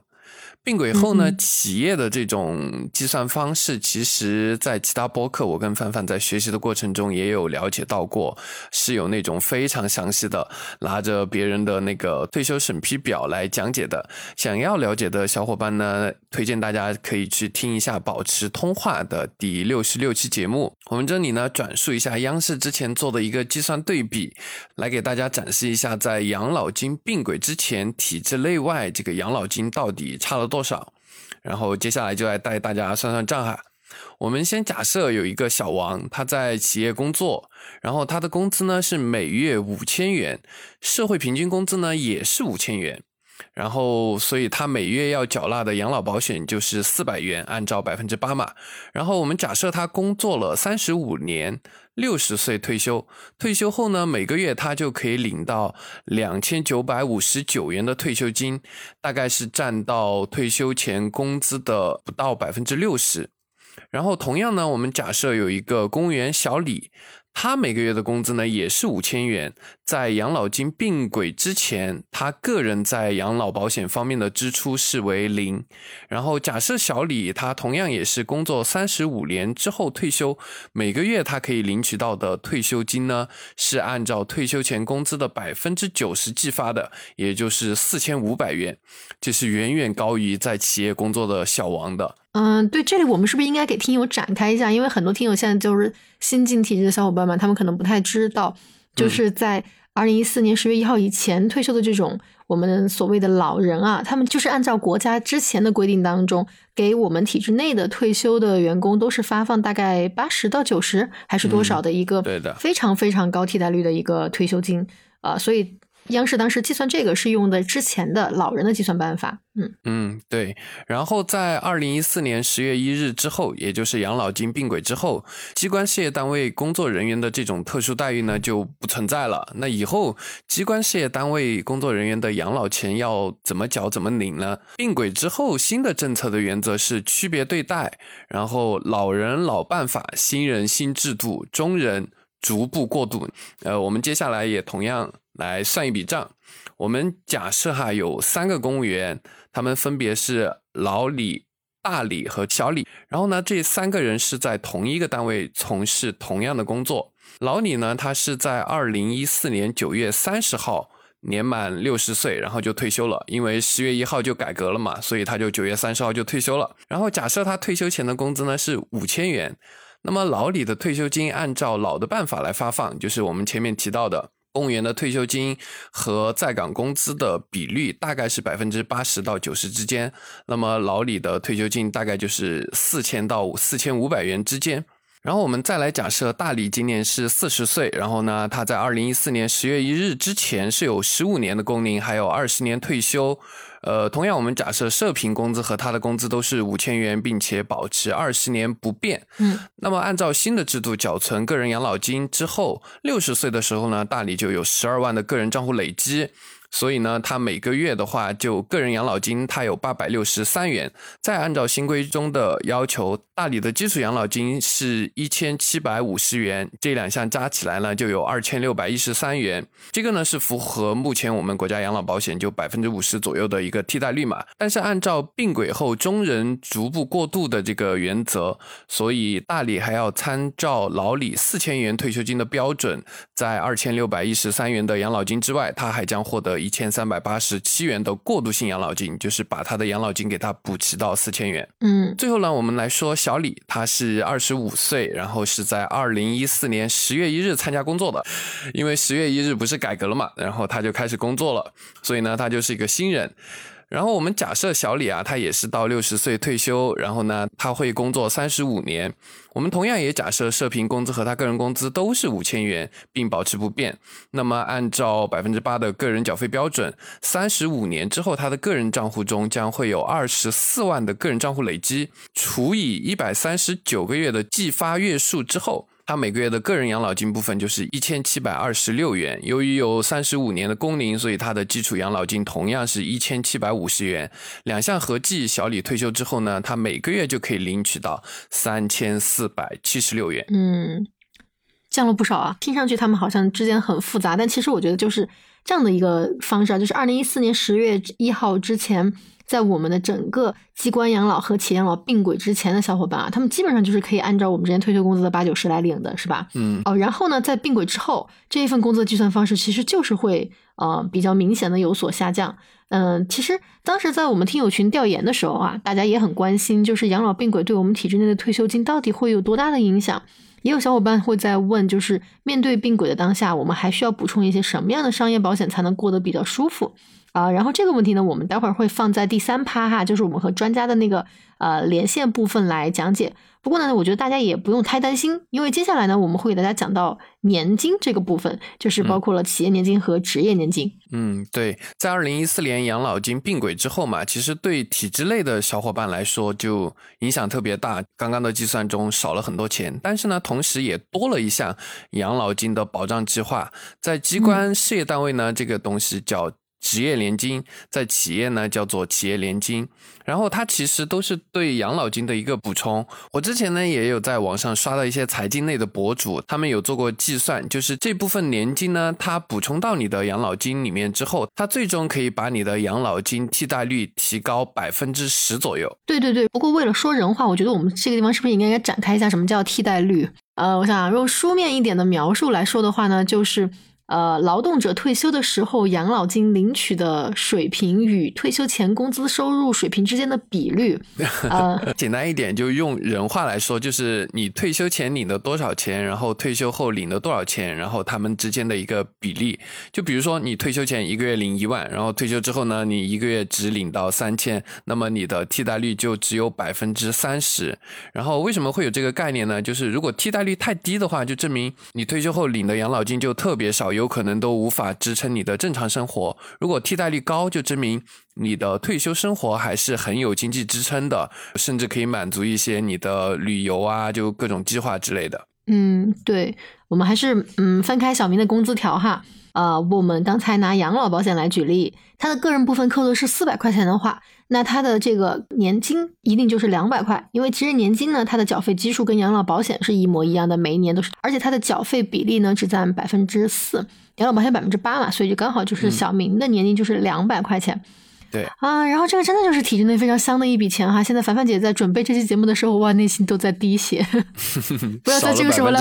并轨后呢，企业的这种计算方式，其实在其他播客，我跟范范在学习的过程中也有了解到过，是有那种非常详细的，拿着别人的那个退休审批表来讲解的。想要了解的小伙伴呢，推荐大家可以去听一下《保持通话》的第六十六期节目。我们这里呢，转述一下央视之前做的一个计算对比，来给大家展示一下，在养老金并轨之前，体制内外这个养老金到底差了。多少？然后接下来就来带大家算算账哈。我们先假设有一个小王，他在企业工作，然后他的工资呢是每月五千元，社会平均工资呢也是五千元，然后所以他每月要缴纳的养老保险就是四百元，按照百分之八嘛。然后我们假设他工作了三十五年。六十岁退休，退休后呢，每个月他就可以领到两千九百五十九元的退休金，大概是占到退休前工资的不到百分之六十。然后同样呢，我们假设有一个公务员小李。他每个月的工资呢也是五千元，在养老金并轨之前，他个人在养老保险方面的支出是为零。然后假设小李他同样也是工作三十五年之后退休，每个月他可以领取到的退休金呢是按照退休前工资的百分之九十计发的，也就是四千五百元，这是远远高于在企业工作的小王的。嗯，对，这里我们是不是应该给听友展开一下？因为很多听友现在就是新进体制的小伙伴们，他们可能不太知道，就是在二零一四年十月一号以前退休的这种我们所谓的老人啊，他们就是按照国家之前的规定当中，给我们体制内的退休的员工都是发放大概八十到九十还是多少的一个非常非常高替代率的一个退休金啊，所以。央视当时计算这个是用的之前的老人的计算办法，嗯嗯对，然后在二零一四年十月一日之后，也就是养老金并轨之后，机关事业单位工作人员的这种特殊待遇呢就不存在了。那以后机关事业单位工作人员的养老钱要怎么缴怎么领呢？并轨之后新的政策的原则是区别对待，然后老人老办法，新人新制度，中人逐步过渡。呃，我们接下来也同样。来算一笔账，我们假设哈有三个公务员，他们分别是老李、大李和小李。然后呢，这三个人是在同一个单位从事同样的工作。老李呢，他是在二零一四年九月三十号年满六十岁，然后就退休了。因为十月一号就改革了嘛，所以他就九月三十号就退休了。然后假设他退休前的工资呢是五千元，那么老李的退休金按照老的办法来发放，就是我们前面提到的。公务员的退休金和在岗工资的比率大概是百分之八十到九十之间，那么老李的退休金大概就是四千到四千五百元之间。然后我们再来假设大李今年是四十岁，然后呢，他在二零一四年十月一日之前是有十五年的工龄，还有二十年退休。呃，同样，我们假设社平工资和他的工资都是五千元，并且保持二十年不变。嗯，那么按照新的制度缴存个人养老金之后，六十岁的时候呢，大理就有十二万的个人账户累积。所以呢，他每个月的话，就个人养老金，他有八百六十三元。再按照新规中的要求，大理的基础养老金是一千七百五十元，这两项加起来呢，就有二千六百一十三元。这个呢是符合目前我们国家养老保险就百分之五十左右的一个替代率嘛。但是按照并轨后中人逐步过渡的这个原则，所以大理还要参照老李四千元退休金的标准，在二千六百一十三元的养老金之外，他还将获得。一千三百八十七元的过渡性养老金，就是把他的养老金给他补齐到四千元。嗯，最后呢，我们来说小李，他是二十五岁，然后是在二零一四年十月一日参加工作的，因为十月一日不是改革了嘛，然后他就开始工作了，所以呢，他就是一个新人。然后我们假设小李啊，他也是到六十岁退休，然后呢，他会工作三十五年。我们同样也假设社平工资和他个人工资都是五千元，并保持不变。那么按照百分之八的个人缴费标准，三十五年之后，他的个人账户中将会有二十四万的个人账户累积，除以一百三十九个月的计发月数之后。他每个月的个人养老金部分就是一千七百二十六元。由于有三十五年的工龄，所以他的基础养老金同样是一千七百五十元。两项合计，小李退休之后呢，他每个月就可以领取到三千四百七十六元。嗯，降了不少啊！听上去他们好像之间很复杂，但其实我觉得就是这样的一个方式啊，就是二零一四年十月一号之前。在我们的整个机关养老和企业养老并轨之前的小伙伴啊，他们基本上就是可以按照我们之前退休工资的八九十来领的，是吧？嗯。哦，然后呢，在并轨之后，这一份工资的计算方式其实就是会呃比较明显的有所下降。嗯，其实当时在我们听友群调研的时候啊，大家也很关心，就是养老并轨对我们体制内的退休金到底会有多大的影响？也有小伙伴会在问，就是面对并轨的当下，我们还需要补充一些什么样的商业保险才能过得比较舒服？啊，然后这个问题呢，我们待会儿会放在第三趴哈，就是我们和专家的那个呃连线部分来讲解。不过呢，我觉得大家也不用太担心，因为接下来呢，我们会给大家讲到年金这个部分，就是包括了企业年金和职业年金。嗯，对，在二零一四年养老金并轨之后嘛，其实对体制内的小伙伴来说就影响特别大。刚刚的计算中少了很多钱，但是呢，同时也多了一项养老金的保障计划，在机关事业单位呢，这个东西叫。职业年金在企业呢叫做企业年金，然后它其实都是对养老金的一个补充。我之前呢也有在网上刷到一些财经类的博主，他们有做过计算，就是这部分年金呢，它补充到你的养老金里面之后，它最终可以把你的养老金替代率提高百分之十左右。对对对，不过为了说人话，我觉得我们这个地方是不是应该展开一下什么叫替代率？呃，我想用书面一点的描述来说的话呢，就是。呃，劳动者退休的时候，养老金领取的水平与退休前工资收入水平之间的比率。呃，简单一点，就用人话来说，就是你退休前领的多少钱，然后退休后领的多少钱，然后他们之间的一个比例。就比如说，你退休前一个月领一万，然后退休之后呢，你一个月只领到三千，那么你的替代率就只有百分之三十。然后为什么会有这个概念呢？就是如果替代率太低的话，就证明你退休后领的养老金就特别少。有有可能都无法支撑你的正常生活。如果替代率高，就证明你的退休生活还是很有经济支撑的，甚至可以满足一些你的旅游啊，就各种计划之类的。嗯，对，我们还是嗯分开小明的工资条哈。呃，我们刚才拿养老保险来举例，他的个人部分扣的是四百块钱的话，那他的这个年金一定就是两百块，因为其实年金呢，它的缴费基数跟养老保险是一模一样的，每一年都是，而且它的缴费比例呢只占百分之四，养老保险百分之八嘛，所以就刚好就是小明的年金就是两百块钱。对啊，然后这个真的就是体制内非常香的一笔钱哈。现在凡凡姐在准备这期节目的时候，哇，内心都在滴血。不要在这个时候来，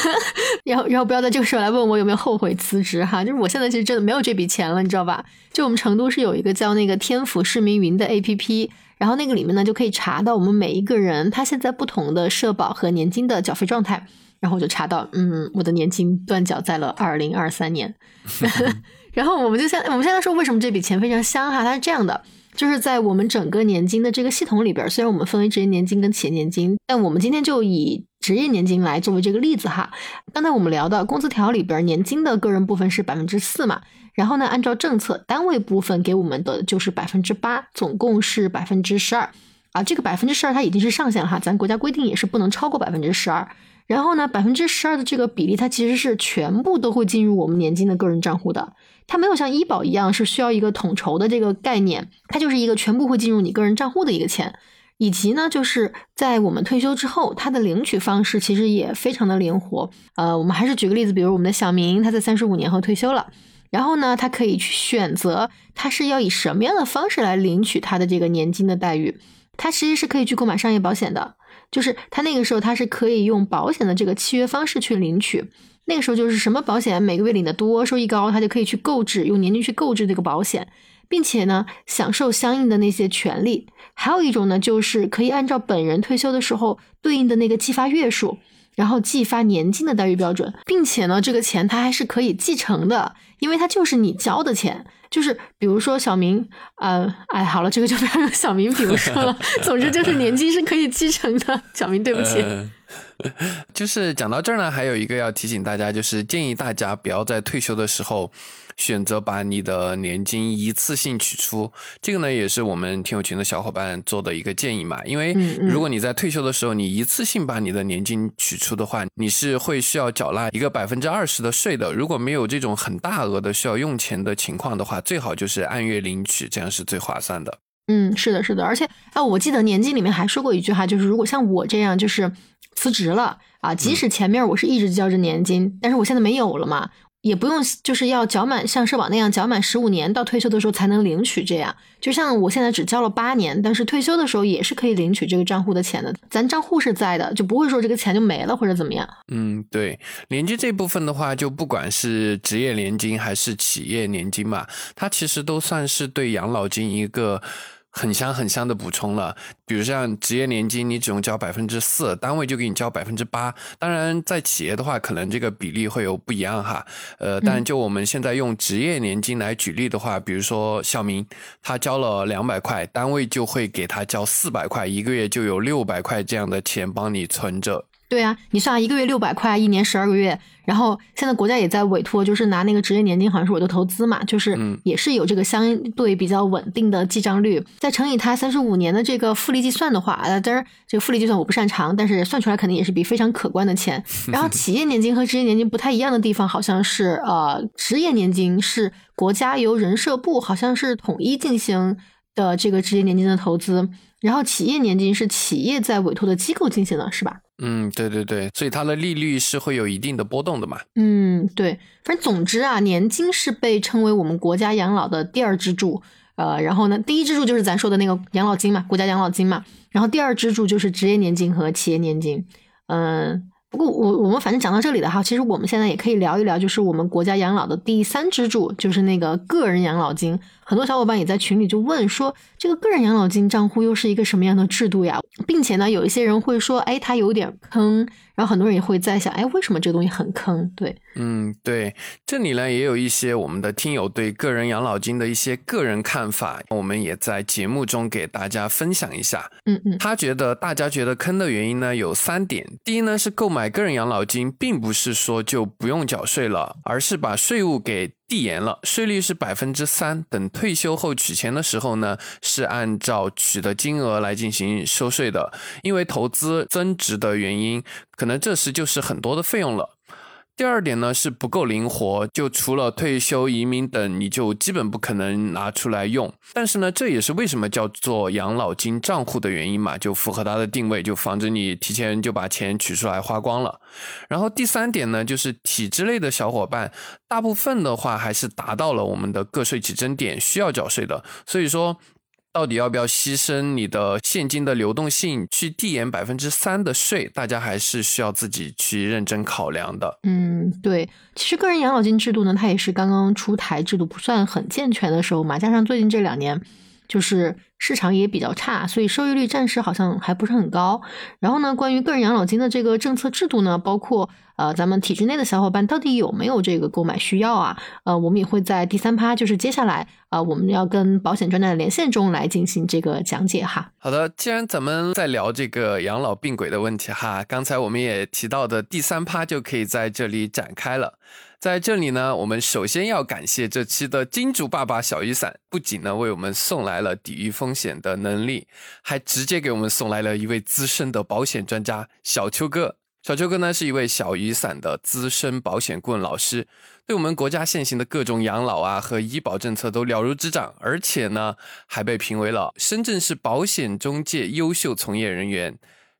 然后然后不要在这个时候来问我有没有后悔辞职哈。就是我现在其实真的没有这笔钱了，你知道吧？就我们成都是有一个叫那个天府市民云的 A P P，然后那个里面呢就可以查到我们每一个人他现在不同的社保和年金的缴费状态，然后我就查到，嗯，我的年金断缴在了二零二三年。然后我们就现我们现在说为什么这笔钱非常香哈，它是这样的，就是在我们整个年金的这个系统里边，虽然我们分为职业年金跟企业年金，但我们今天就以职业年金来作为这个例子哈。刚才我们聊的工资条里边，年金的个人部分是百分之四嘛，然后呢，按照政策单位部分给我们的就是百分之八，总共是百分之十二啊。这个百分之十二它已经是上限了哈，咱国家规定也是不能超过百分之十二。然后呢，百分之十二的这个比例，它其实是全部都会进入我们年金的个人账户的。它没有像医保一样是需要一个统筹的这个概念，它就是一个全部会进入你个人账户的一个钱。以及呢，就是在我们退休之后，它的领取方式其实也非常的灵活。呃，我们还是举个例子，比如我们的小明，他在三十五年后退休了，然后呢，他可以去选择他是要以什么样的方式来领取他的这个年金的待遇。他其实是可以去购买商业保险的。就是他那个时候，他是可以用保险的这个契约方式去领取。那个时候就是什么保险每个月领的多，收益高，他就可以去购置，用年金去购置这个保险，并且呢，享受相应的那些权利。还有一种呢，就是可以按照本人退休的时候对应的那个计发月数，然后计发年金的待遇标准，并且呢，这个钱它还是可以继承的，因为它就是你交的钱。就是比如说小明，呃，哎，好了，这个就不要用小明比如说了。总之就是年金是可以继承的。小明，对不起。就是讲到这儿呢，还有一个要提醒大家，就是建议大家不要在退休的时候选择把你的年金一次性取出。这个呢，也是我们听友群的小伙伴做的一个建议嘛。因为如果你在退休的时候你一次性把你的年金取出的话，你是会需要缴纳一个百分之二十的税的。如果没有这种很大额的需要用钱的情况的话，最好就是按月领取，这样是最划算的。嗯，是的，是的，而且啊，我记得年金里面还说过一句话，就是如果像我这样，就是辞职了啊，即使前面我是一直交着年金，但是我现在没有了嘛，也不用就是要缴满像社保那样缴满十五年到退休的时候才能领取，这样就像我现在只交了八年，但是退休的时候也是可以领取这个账户的钱的，咱账户是在的，就不会说这个钱就没了或者怎么样。嗯，对，年金这部分的话，就不管是职业年金还是企业年金嘛，它其实都算是对养老金一个。很香很香的补充了，比如像职业年金，你只用交百分之四，单位就给你交百分之八。当然，在企业的话，可能这个比例会有不一样哈。呃，但就我们现在用职业年金来举例的话，比如说小明，他交了两百块，单位就会给他交四百块，一个月就有六百块这样的钱帮你存着。对啊，你算一个月六百块，一年十二个月，然后现在国家也在委托，就是拿那个职业年金，好像是我的投资嘛，就是也是有这个相对比较稳定的记账率，再乘以它三十五年的这个复利计算的话，啊，当然这个复利计算我不擅长，但是算出来肯定也是笔非常可观的钱。然后企业年金和职业年金不太一样的地方，好像是呃，职业年金是国家由人社部好像是统一进行的这个职业年金的投资，然后企业年金是企业在委托的机构进行的，是吧？嗯，对对对，所以它的利率是会有一定的波动的嘛。嗯，对，反正总之啊，年金是被称为我们国家养老的第二支柱。呃，然后呢，第一支柱就是咱说的那个养老金嘛，国家养老金嘛。然后第二支柱就是职业年金和企业年金。嗯。不过我我们反正讲到这里的哈，其实我们现在也可以聊一聊，就是我们国家养老的第三支柱，就是那个个人养老金。很多小伙伴也在群里就问说，这个个人养老金账户又是一个什么样的制度呀？并且呢，有一些人会说，哎，它有点坑。然后很多人也会在想，哎，为什么这个东西很坑？对，嗯，对，这里呢也有一些我们的听友对个人养老金的一些个人看法，我们也在节目中给大家分享一下。嗯嗯，他觉得大家觉得坑的原因呢有三点，第一呢是购买个人养老金，并不是说就不用缴税了，而是把税务给。递延了，税率是百分之三。等退休后取钱的时候呢，是按照取的金额来进行收税的。因为投资增值的原因，可能这时就是很多的费用了。第二点呢是不够灵活，就除了退休、移民等，你就基本不可能拿出来用。但是呢，这也是为什么叫做养老金账户的原因嘛，就符合它的定位，就防止你提前就把钱取出来花光了。然后第三点呢，就是体制类的小伙伴，大部分的话还是达到了我们的个税起征点，需要缴税的。所以说。到底要不要牺牲你的现金的流动性去递延百分之三的税？大家还是需要自己去认真考量的。嗯，对，其实个人养老金制度呢，它也是刚刚出台，制度不算很健全的时候嘛，加上最近这两年。就是市场也比较差，所以收益率暂时好像还不是很高。然后呢，关于个人养老金的这个政策制度呢，包括呃咱们体制内的小伙伴到底有没有这个购买需要啊？呃，我们也会在第三趴，就是接下来啊我们要跟保险专家的连线中来进行这个讲解哈。好的，既然咱们在聊这个养老病轨的问题哈，刚才我们也提到的第三趴就可以在这里展开了。在这里呢，我们首先要感谢这期的金主爸爸小雨伞，不仅呢为我们送来了抵御风险的能力，还直接给我们送来了一位资深的保险专家小邱哥。小邱哥呢是一位小雨伞的资深保险顾问老师，对我们国家现行的各种养老啊和医保政策都了如指掌，而且呢还被评为了深圳市保险中介优秀从业人员。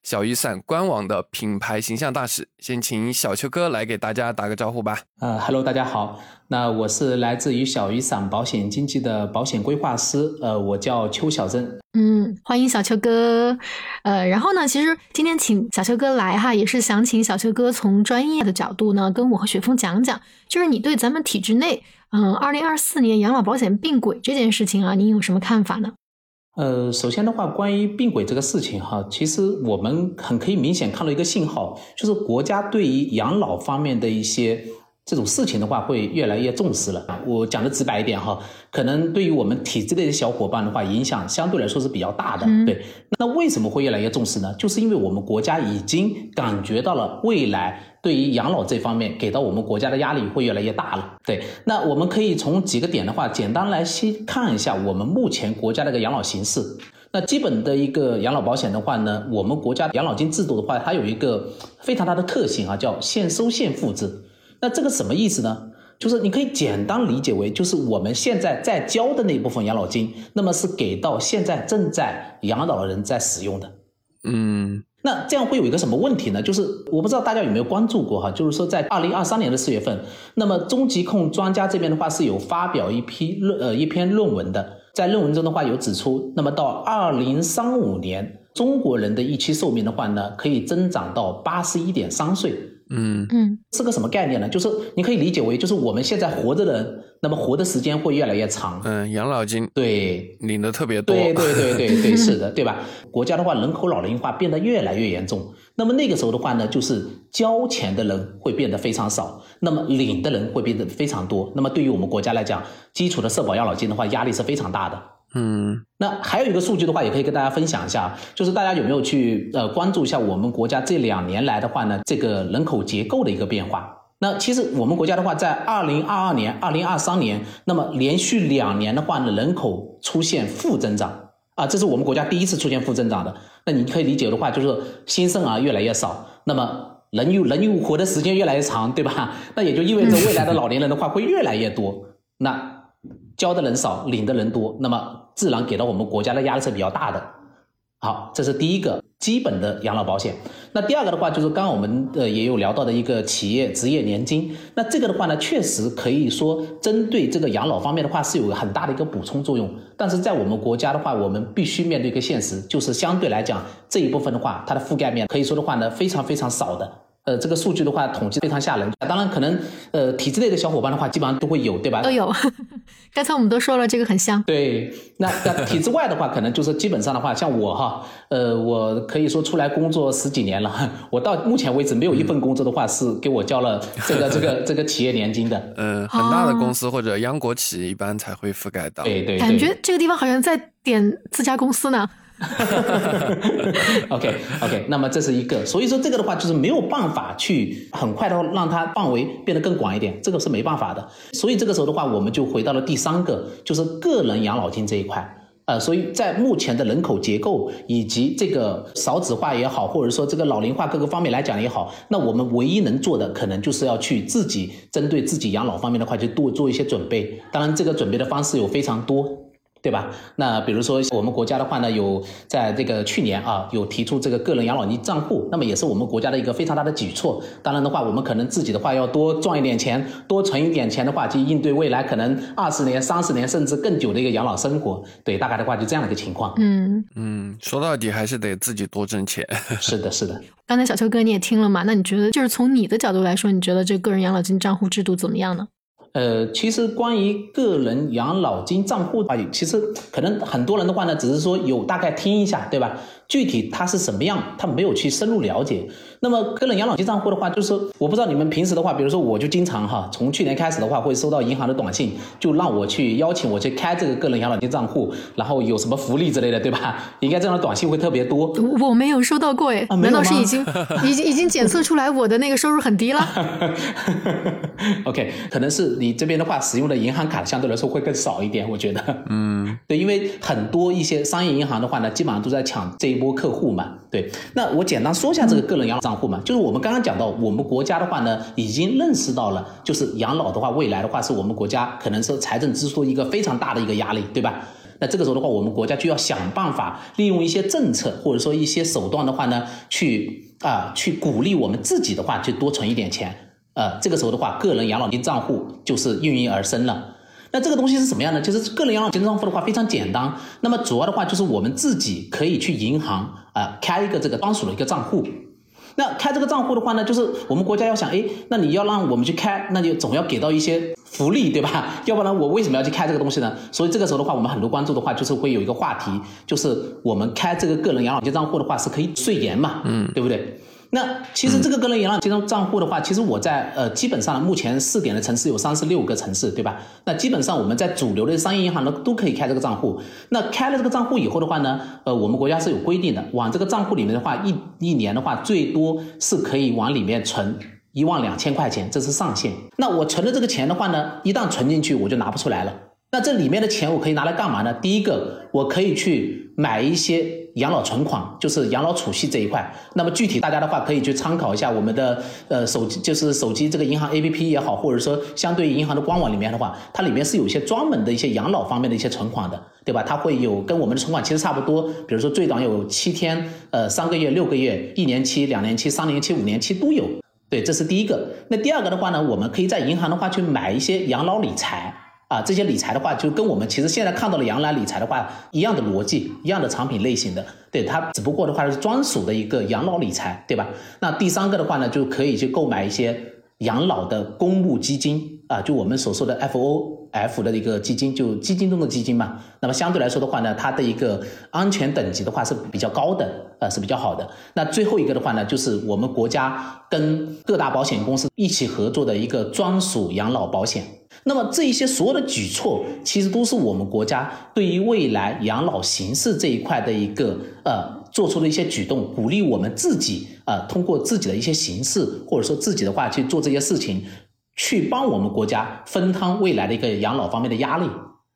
小雨伞官网的品牌形象大使，先请小秋哥来给大家打个招呼吧。呃哈喽，大家好，那我是来自于小雨伞保险经纪的保险规划师，呃，我叫邱小珍。嗯，欢迎小秋哥。呃，然后呢，其实今天请小秋哥来哈，也是想请小秋哥从专业的角度呢，跟我和雪峰讲讲，就是你对咱们体制内，嗯，二零二四年养老保险并轨这件事情啊，您有什么看法呢？呃，首先的话，关于并轨这个事情哈，其实我们很可以明显看到一个信号，就是国家对于养老方面的一些这种事情的话，会越来越重视了。我讲的直白一点哈，可能对于我们体制内的小伙伴的话，影响相对来说是比较大的。对，那为什么会越来越重视呢？就是因为我们国家已经感觉到了未来。对于养老这方面，给到我们国家的压力会越来越大了。对，那我们可以从几个点的话，简单来先看一下我们目前国家的一个养老形势。那基本的一个养老保险的话呢，我们国家养老金制度的话，它有一个非常大的特性啊，叫现收现付制。那这个什么意思呢？就是你可以简单理解为，就是我们现在在交的那部分养老金，那么是给到现在正在养老的人在使用的。嗯。那这样会有一个什么问题呢？就是我不知道大家有没有关注过哈，就是说在二零二三年的四月份，那么中疾控专家这边的话是有发表一批论呃一篇论文的，在论文中的话有指出，那么到二零三五年，中国人的预期寿命的话呢，可以增长到八十一点三岁。嗯嗯，是个什么概念呢？就是你可以理解为，就是我们现在活着的人，那么活的时间会越来越长。嗯，养老金对领的特别多。对对对对对，是的，对吧？国家的话，人口老龄化变得越来越严重。那么那个时候的话呢，就是交钱的人会变得非常少，那么领的人会变得非常多。那么对于我们国家来讲，基础的社保养老金的话，压力是非常大的。嗯，那还有一个数据的话，也可以跟大家分享一下，就是大家有没有去呃关注一下我们国家这两年来的话呢，这个人口结构的一个变化。那其实我们国家的话，在二零二二年、二零二三年，那么连续两年的话呢，人口出现负增长啊，这是我们国家第一次出现负增长的。那你可以理解的话，就是新生儿越来越少，那么人又人又活的时间越来越长，对吧？那也就意味着未来的老年人的话会越来越多。那交的人少，领的人多，那么自然给到我们国家的压力是比较大的。好，这是第一个基本的养老保险。那第二个的话，就是刚刚我们呃也有聊到的一个企业职业年金。那这个的话呢，确实可以说针对这个养老方面的话是有很大的一个补充作用。但是在我们国家的话，我们必须面对一个现实，就是相对来讲这一部分的话，它的覆盖面可以说的话呢，非常非常少的。呃，这个数据的话，统计非常吓人。当然，可能呃，体制内的小伙伴的话，基本上都会有，对吧？都有。刚才我们都说了，这个很香。对，那那体制外的话，可能就是基本上的话，像我哈，呃，我可以说出来工作十几年了，我到目前为止没有一份工作的话是给我交了这个这个这个企业年金的。嗯，很大的公司或者央国企一般才会覆盖到。对对。感觉这个地方好像在点自家公司呢。哈哈哈 OK OK，那么这是一个，所以说这个的话就是没有办法去很快的让它范围变得更广一点，这个是没办法的。所以这个时候的话，我们就回到了第三个，就是个人养老金这一块。呃，所以在目前的人口结构以及这个少子化也好，或者说这个老龄化各个方面来讲也好，那我们唯一能做的可能就是要去自己针对自己养老方面的话，就多做一些准备。当然，这个准备的方式有非常多。对吧？那比如说我们国家的话呢，有在这个去年啊，有提出这个个人养老金账户，那么也是我们国家的一个非常大的举措。当然的话，我们可能自己的话要多赚一点钱，多存一点钱的话，去应对未来可能二十年、三十年甚至更久的一个养老生活。对，大概的话就这样的一个情况。嗯嗯，说到底还是得自己多挣钱。是的，是的。刚才小邱哥你也听了嘛？那你觉得就是从你的角度来说，你觉得这个人养老金账户制度怎么样呢？呃，其实关于个人养老金账户啊，其实可能很多人的话呢，只是说有大概听一下，对吧？具体它是什么样，他没有去深入了解。那么个人养老金账户的话，就是我不知道你们平时的话，比如说我就经常哈，从去年开始的话，会收到银行的短信，就让我去邀请我去开这个个人养老金账户，然后有什么福利之类的，对吧？应该这样的短信会特别多。我没有收到过哎，难道是已经已经已经检测出来我的那个收入很低了？OK，可能是你这边的话使用的银行卡相对来说会更少一点，我觉得。嗯，对，因为很多一些商业银行的话呢，基本上都在抢这。一波客户嘛，对，那我简单说一下这个个人养老账户嘛，就是我们刚刚讲到，我们国家的话呢，已经认识到了，就是养老的话，未来的话是我们国家可能是财政支出一个非常大的一个压力，对吧？那这个时候的话，我们国家就要想办法利用一些政策或者说一些手段的话呢，去啊去鼓励我们自己的话，去多存一点钱，呃，这个时候的话，个人养老金账户就是应运而生了。那这个东西是什么样的？就是个人养老金账户的话非常简单。那么主要的话就是我们自己可以去银行啊开一个这个专属的一个账户。那开这个账户的话呢，就是我们国家要想，哎，那你要让我们去开，那就总要给到一些福利，对吧？要不然我为什么要去开这个东西呢？所以这个时候的话，我们很多关注的话，就是会有一个话题，就是我们开这个个人养老金账户的话，是可以税延嘛，嗯，对不对？那其实这个个人银行金融账户的话，其实我在呃基本上目前试点的城市有三十六个城市，对吧？那基本上我们在主流的商业银行呢都可以开这个账户。那开了这个账户以后的话呢，呃，我们国家是有规定的，往这个账户里面的话，一一年的话最多是可以往里面存一万两千块钱，这是上限。那我存的这个钱的话呢，一旦存进去我就拿不出来了。那这里面的钱我可以拿来干嘛呢？第一个，我可以去买一些。养老存款就是养老储蓄这一块，那么具体大家的话可以去参考一下我们的呃手机，就是手机这个银行 A P P 也好，或者说相对于银行的官网里面的话，它里面是有一些专门的一些养老方面的一些存款的，对吧？它会有跟我们的存款其实差不多，比如说最短有七天、呃三个月、六个月、一年期、两年期、三年期、五年期都有。对，这是第一个。那第二个的话呢，我们可以在银行的话去买一些养老理财。啊，这些理财的话，就跟我们其实现在看到的养老理财的话一样的逻辑，一样的产品类型的，对它只不过的话是专属的一个养老理财，对吧？那第三个的话呢，就可以去购买一些养老的公募基金啊，就我们所说的 F O F 的一个基金，就基金中的基金嘛。那么相对来说的话呢，它的一个安全等级的话是比较高的，呃是比较好的。那最后一个的话呢，就是我们国家跟各大保险公司一起合作的一个专属养老保险。那么这一些所有的举措，其实都是我们国家对于未来养老形势这一块的一个呃做出的一些举动，鼓励我们自己呃通过自己的一些形式，或者说自己的话去做这些事情，去帮我们国家分摊未来的一个养老方面的压力。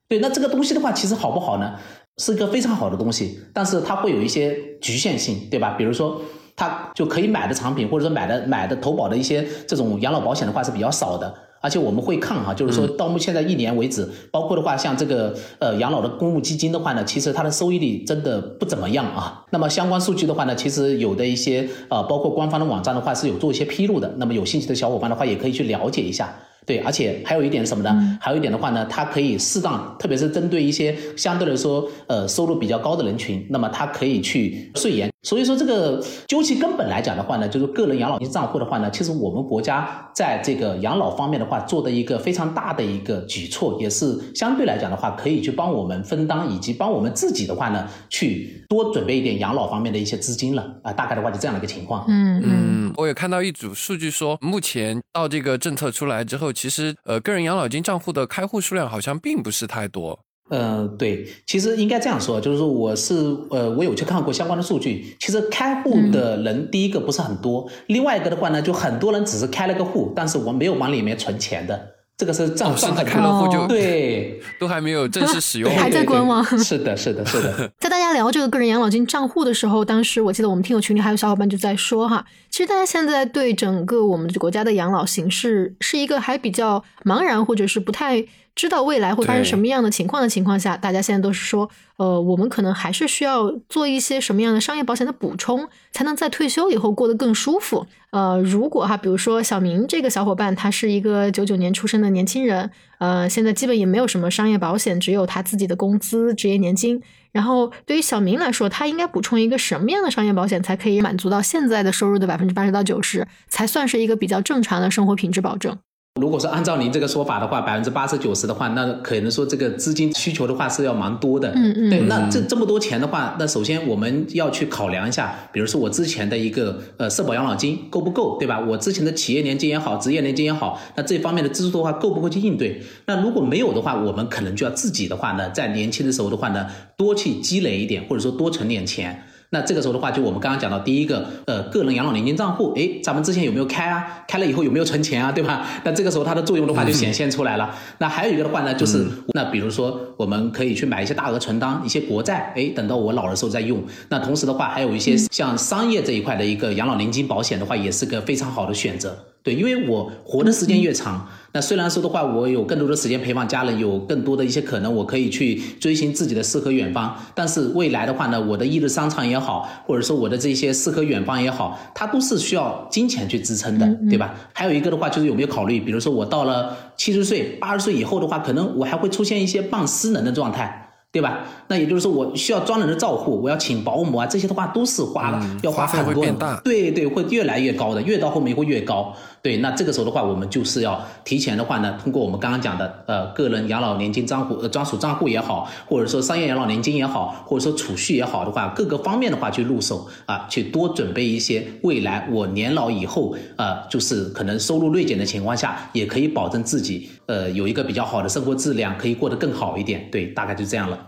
对，那这个东西的话，其实好不好呢？是一个非常好的东西，但是它会有一些局限性，对吧？比如说，它就可以买的产品，或者说买的买的投保的一些这种养老保险的话是比较少的。而且我们会看哈，就是说到目前在一年为止，包括的话像这个呃养老的公募基金的话呢，其实它的收益率真的不怎么样啊。那么相关数据的话呢，其实有的一些呃，包括官方的网站的话是有做一些披露的。那么有兴趣的小伙伴的话，也可以去了解一下。对，而且还有一点什么呢？还有一点的话呢，它可以适当，特别是针对一些相对来说呃收入比较高的人群，那么它可以去税延。所以说这个究其根本来讲的话呢，就是个人养老金账户的话呢，其实我们国家在这个养老方面的话做的一个非常大的一个举措，也是相对来讲的话可以去帮我们分担，以及帮我们自己的话呢去多准备一点养老方面的一些资金了啊。大概的话就这样的一个情况。嗯嗯，我也看到一组数据说，目前到这个政策出来之后。其实，呃，个人养老金账户的开户数量好像并不是太多。呃，对，其实应该这样说，就是说我是，呃，我有去看过相关的数据。其实开户的人，第一个不是很多，另外一个的话呢，就很多人只是开了个户，但是我没有往里面存钱的。这个是账上开了户就对，都还没有正式使用，还在观望。是的，是的，是的。在大家聊这个个人养老金账户的时候，当时我记得我们听友群里还有小伙伴就在说哈，其实大家现在对整个我们国家的养老形势是一个还比较茫然，或者是不太。知道未来会发生什么样的情况的情况下，大家现在都是说，呃，我们可能还是需要做一些什么样的商业保险的补充，才能在退休以后过得更舒服。呃，如果哈，比如说小明这个小伙伴，他是一个九九年出生的年轻人，呃，现在基本也没有什么商业保险，只有他自己的工资、职业年金。然后对于小明来说，他应该补充一个什么样的商业保险，才可以满足到现在的收入的百分之八十到九十，才算是一个比较正常的生活品质保证？如果说按照您这个说法的话，百分之八十九十的话，那可能说这个资金需求的话是要蛮多的。嗯嗯。对，那这这么多钱的话，那首先我们要去考量一下，比如说我之前的一个呃社保养老金够不够，对吧？我之前的企业年金也好，职业年金也好，那这方面的支出的话够不够去应对？那如果没有的话，我们可能就要自己的话呢，在年轻的时候的话呢，多去积累一点，或者说多存点钱。那这个时候的话，就我们刚刚讲到第一个，呃，个人养老年金账户，诶，咱们之前有没有开啊？开了以后有没有存钱啊？对吧？那这个时候它的作用的话就显现出来了。那还有一个的话呢，就是那比如说我们可以去买一些大额存单、一些国债，诶，等到我老的时候再用。那同时的话，还有一些像商业这一块的一个养老年金保险的话，也是个非常好的选择。对，因为我活的时间越长。那虽然说的话，我有更多的时间陪伴家人，有更多的一些可能，我可以去追寻自己的诗和远方。但是未来的话呢，我的一日商场也好，或者说我的这些诗和远方也好，它都是需要金钱去支撑的，对吧？还有一个的话，就是有没有考虑，比如说我到了七十岁、八十岁以后的话，可能我还会出现一些半失能的状态。对吧？那也就是说，我需要专人的照护，我要请保姆啊，这些的话都是花了，要花很多。对对，会越来越高的，越到后面会越高。对，那这个时候的话，我们就是要提前的话呢，通过我们刚刚讲的呃个人养老年金账户呃专属账户也好，或者说商业养老年金也好，或者说储蓄也好的话，各个方面的话去入手啊，去多准备一些未来我年老以后呃，就是可能收入锐减的情况下，也可以保证自己呃有一个比较好的生活质量，可以过得更好一点。对，大概就这样了。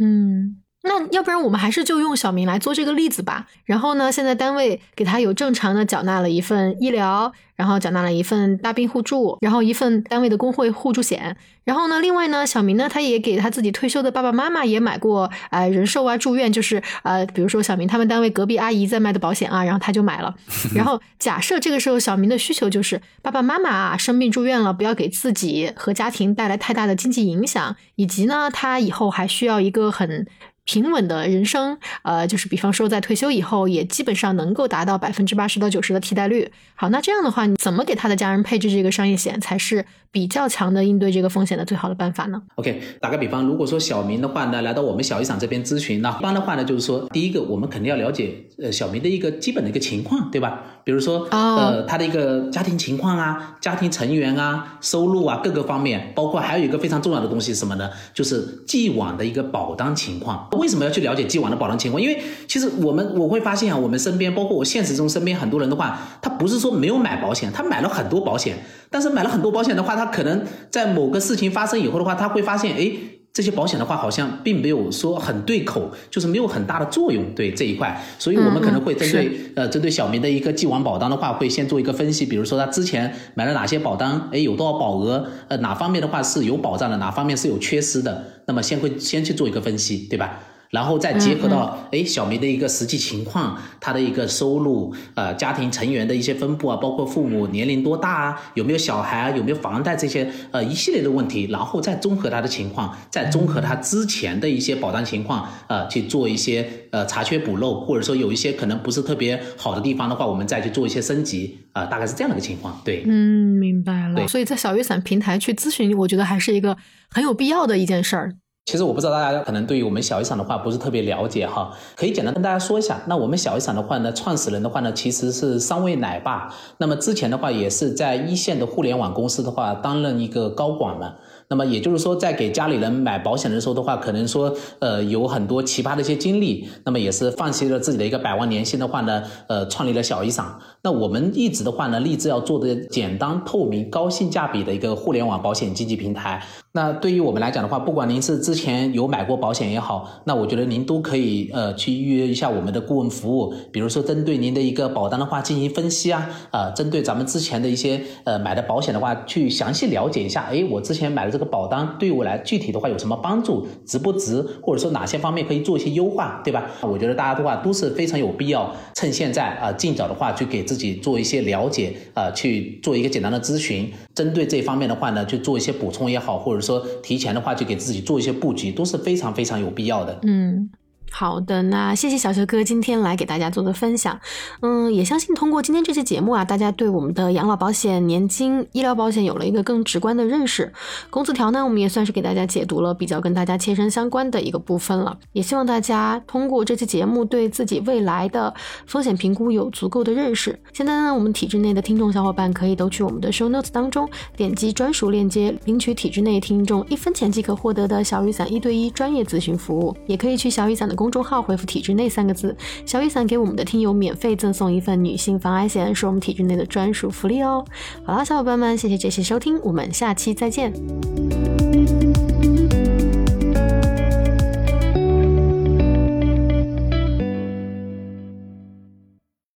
嗯，那要不然我们还是就用小明来做这个例子吧。然后呢，现在单位给他有正常的缴纳了一份医疗。然后缴纳了一份大病互助，然后一份单位的工会互助险。然后呢，另外呢，小明呢，他也给他自己退休的爸爸妈妈也买过，呃，人寿啊，住院，就是呃，比如说小明他们单位隔壁阿姨在卖的保险啊，然后他就买了。然后假设这个时候小明的需求就是爸爸妈妈啊生病住院了，不要给自己和家庭带来太大的经济影响，以及呢，他以后还需要一个很。平稳的人生，呃，就是比方说在退休以后，也基本上能够达到百分之八十到九十的替代率。好，那这样的话，你怎么给他的家人配置这个商业险，才是比较强的应对这个风险的最好的办法呢？OK，打个比方，如果说小明的话呢，来到我们小医厂这边咨询，那一般的话呢，就是说，第一个，我们肯定要了解呃小明的一个基本的一个情况，对吧？比如说呃他的一个家庭情况啊，家庭成员啊，收入啊，各个方面，包括还有一个非常重要的东西是什么呢？就是既往的一个保单情况。为什么要去了解既往的保单情况？因为其实我们我会发现啊，我们身边包括我现实中身边很多人的话，他不是说没有买保险，他买了很多保险，但是买了很多保险的话，他可能在某个事情发生以后的话，他会发现，哎，这些保险的话好像并没有说很对口，就是没有很大的作用，对这一块，所以我们可能会针对呃针对小明的一个既往保单的话，会先做一个分析，比如说他之前买了哪些保单，哎，有多少保额，呃，哪方面的话是有保障的，哪方面是有缺失的，那么先会先去做一个分析，对吧？然后再结合到哎小明的一个实际情况，他的一个收入，呃家庭成员的一些分布啊，包括父母年龄多大啊，有没有小孩啊，有没有房贷这些呃一系列的问题，然后再综合他的情况，再综合他之前的一些保单情况，呃去做一些呃查缺补漏，或者说有一些可能不是特别好的地方的话，我们再去做一些升级，啊大概是这样的一个情况。对，嗯，明白了。所以在小雨伞平台去咨询，我觉得还是一个很有必要的一件事儿。其实我不知道大家可能对于我们小一厂的话不是特别了解哈，可以简单跟大家说一下。那我们小一厂的话呢，创始人的话呢，其实是三位奶爸。那么之前的话也是在一线的互联网公司的话担任一个高管嘛。那么也就是说，在给家里人买保险的时候的话，可能说呃有很多奇葩的一些经历。那么也是放弃了自己的一个百万年薪的话呢，呃创立了小一厂。那我们一直的话呢，立志要做的简单、透明、高性价比的一个互联网保险经纪平台。那对于我们来讲的话，不管您是之前有买过保险也好，那我觉得您都可以呃去预约一下我们的顾问服务，比如说针对您的一个保单的话进行分析啊，呃，针对咱们之前的一些呃买的保险的话，去详细了解一下，哎，我之前买的这个保单对我来具体的话有什么帮助，值不值，或者说哪些方面可以做一些优化，对吧？我觉得大家的话都是非常有必要趁现在啊尽早的话去给自己做一些了解啊，去做一个简单的咨询，针对这方面的话呢，去做一些补充也好，或者说。提前的话，就给自己做一些布局，都是非常非常有必要的。嗯。好的，那谢谢小球哥今天来给大家做的分享。嗯，也相信通过今天这期节目啊，大家对我们的养老保险、年金、医疗保险有了一个更直观的认识。工资条呢，我们也算是给大家解读了比较跟大家切身相关的一个部分了。也希望大家通过这期节目，对自己未来的风险评估有足够的认识。现在呢，我们体制内的听众小伙伴可以都去我们的 show notes 当中点击专属链接，领取体制内听众一分钱即可获得的小雨伞一对一专业咨询服务。也可以去小雨伞的。公众号回复“体制内”三个字，小雨伞给我们的听友免费赠送一份女性防癌险，是我们体制内的专属福利哦。好啦，小伙伴们，谢谢这期收听，我们下期再见。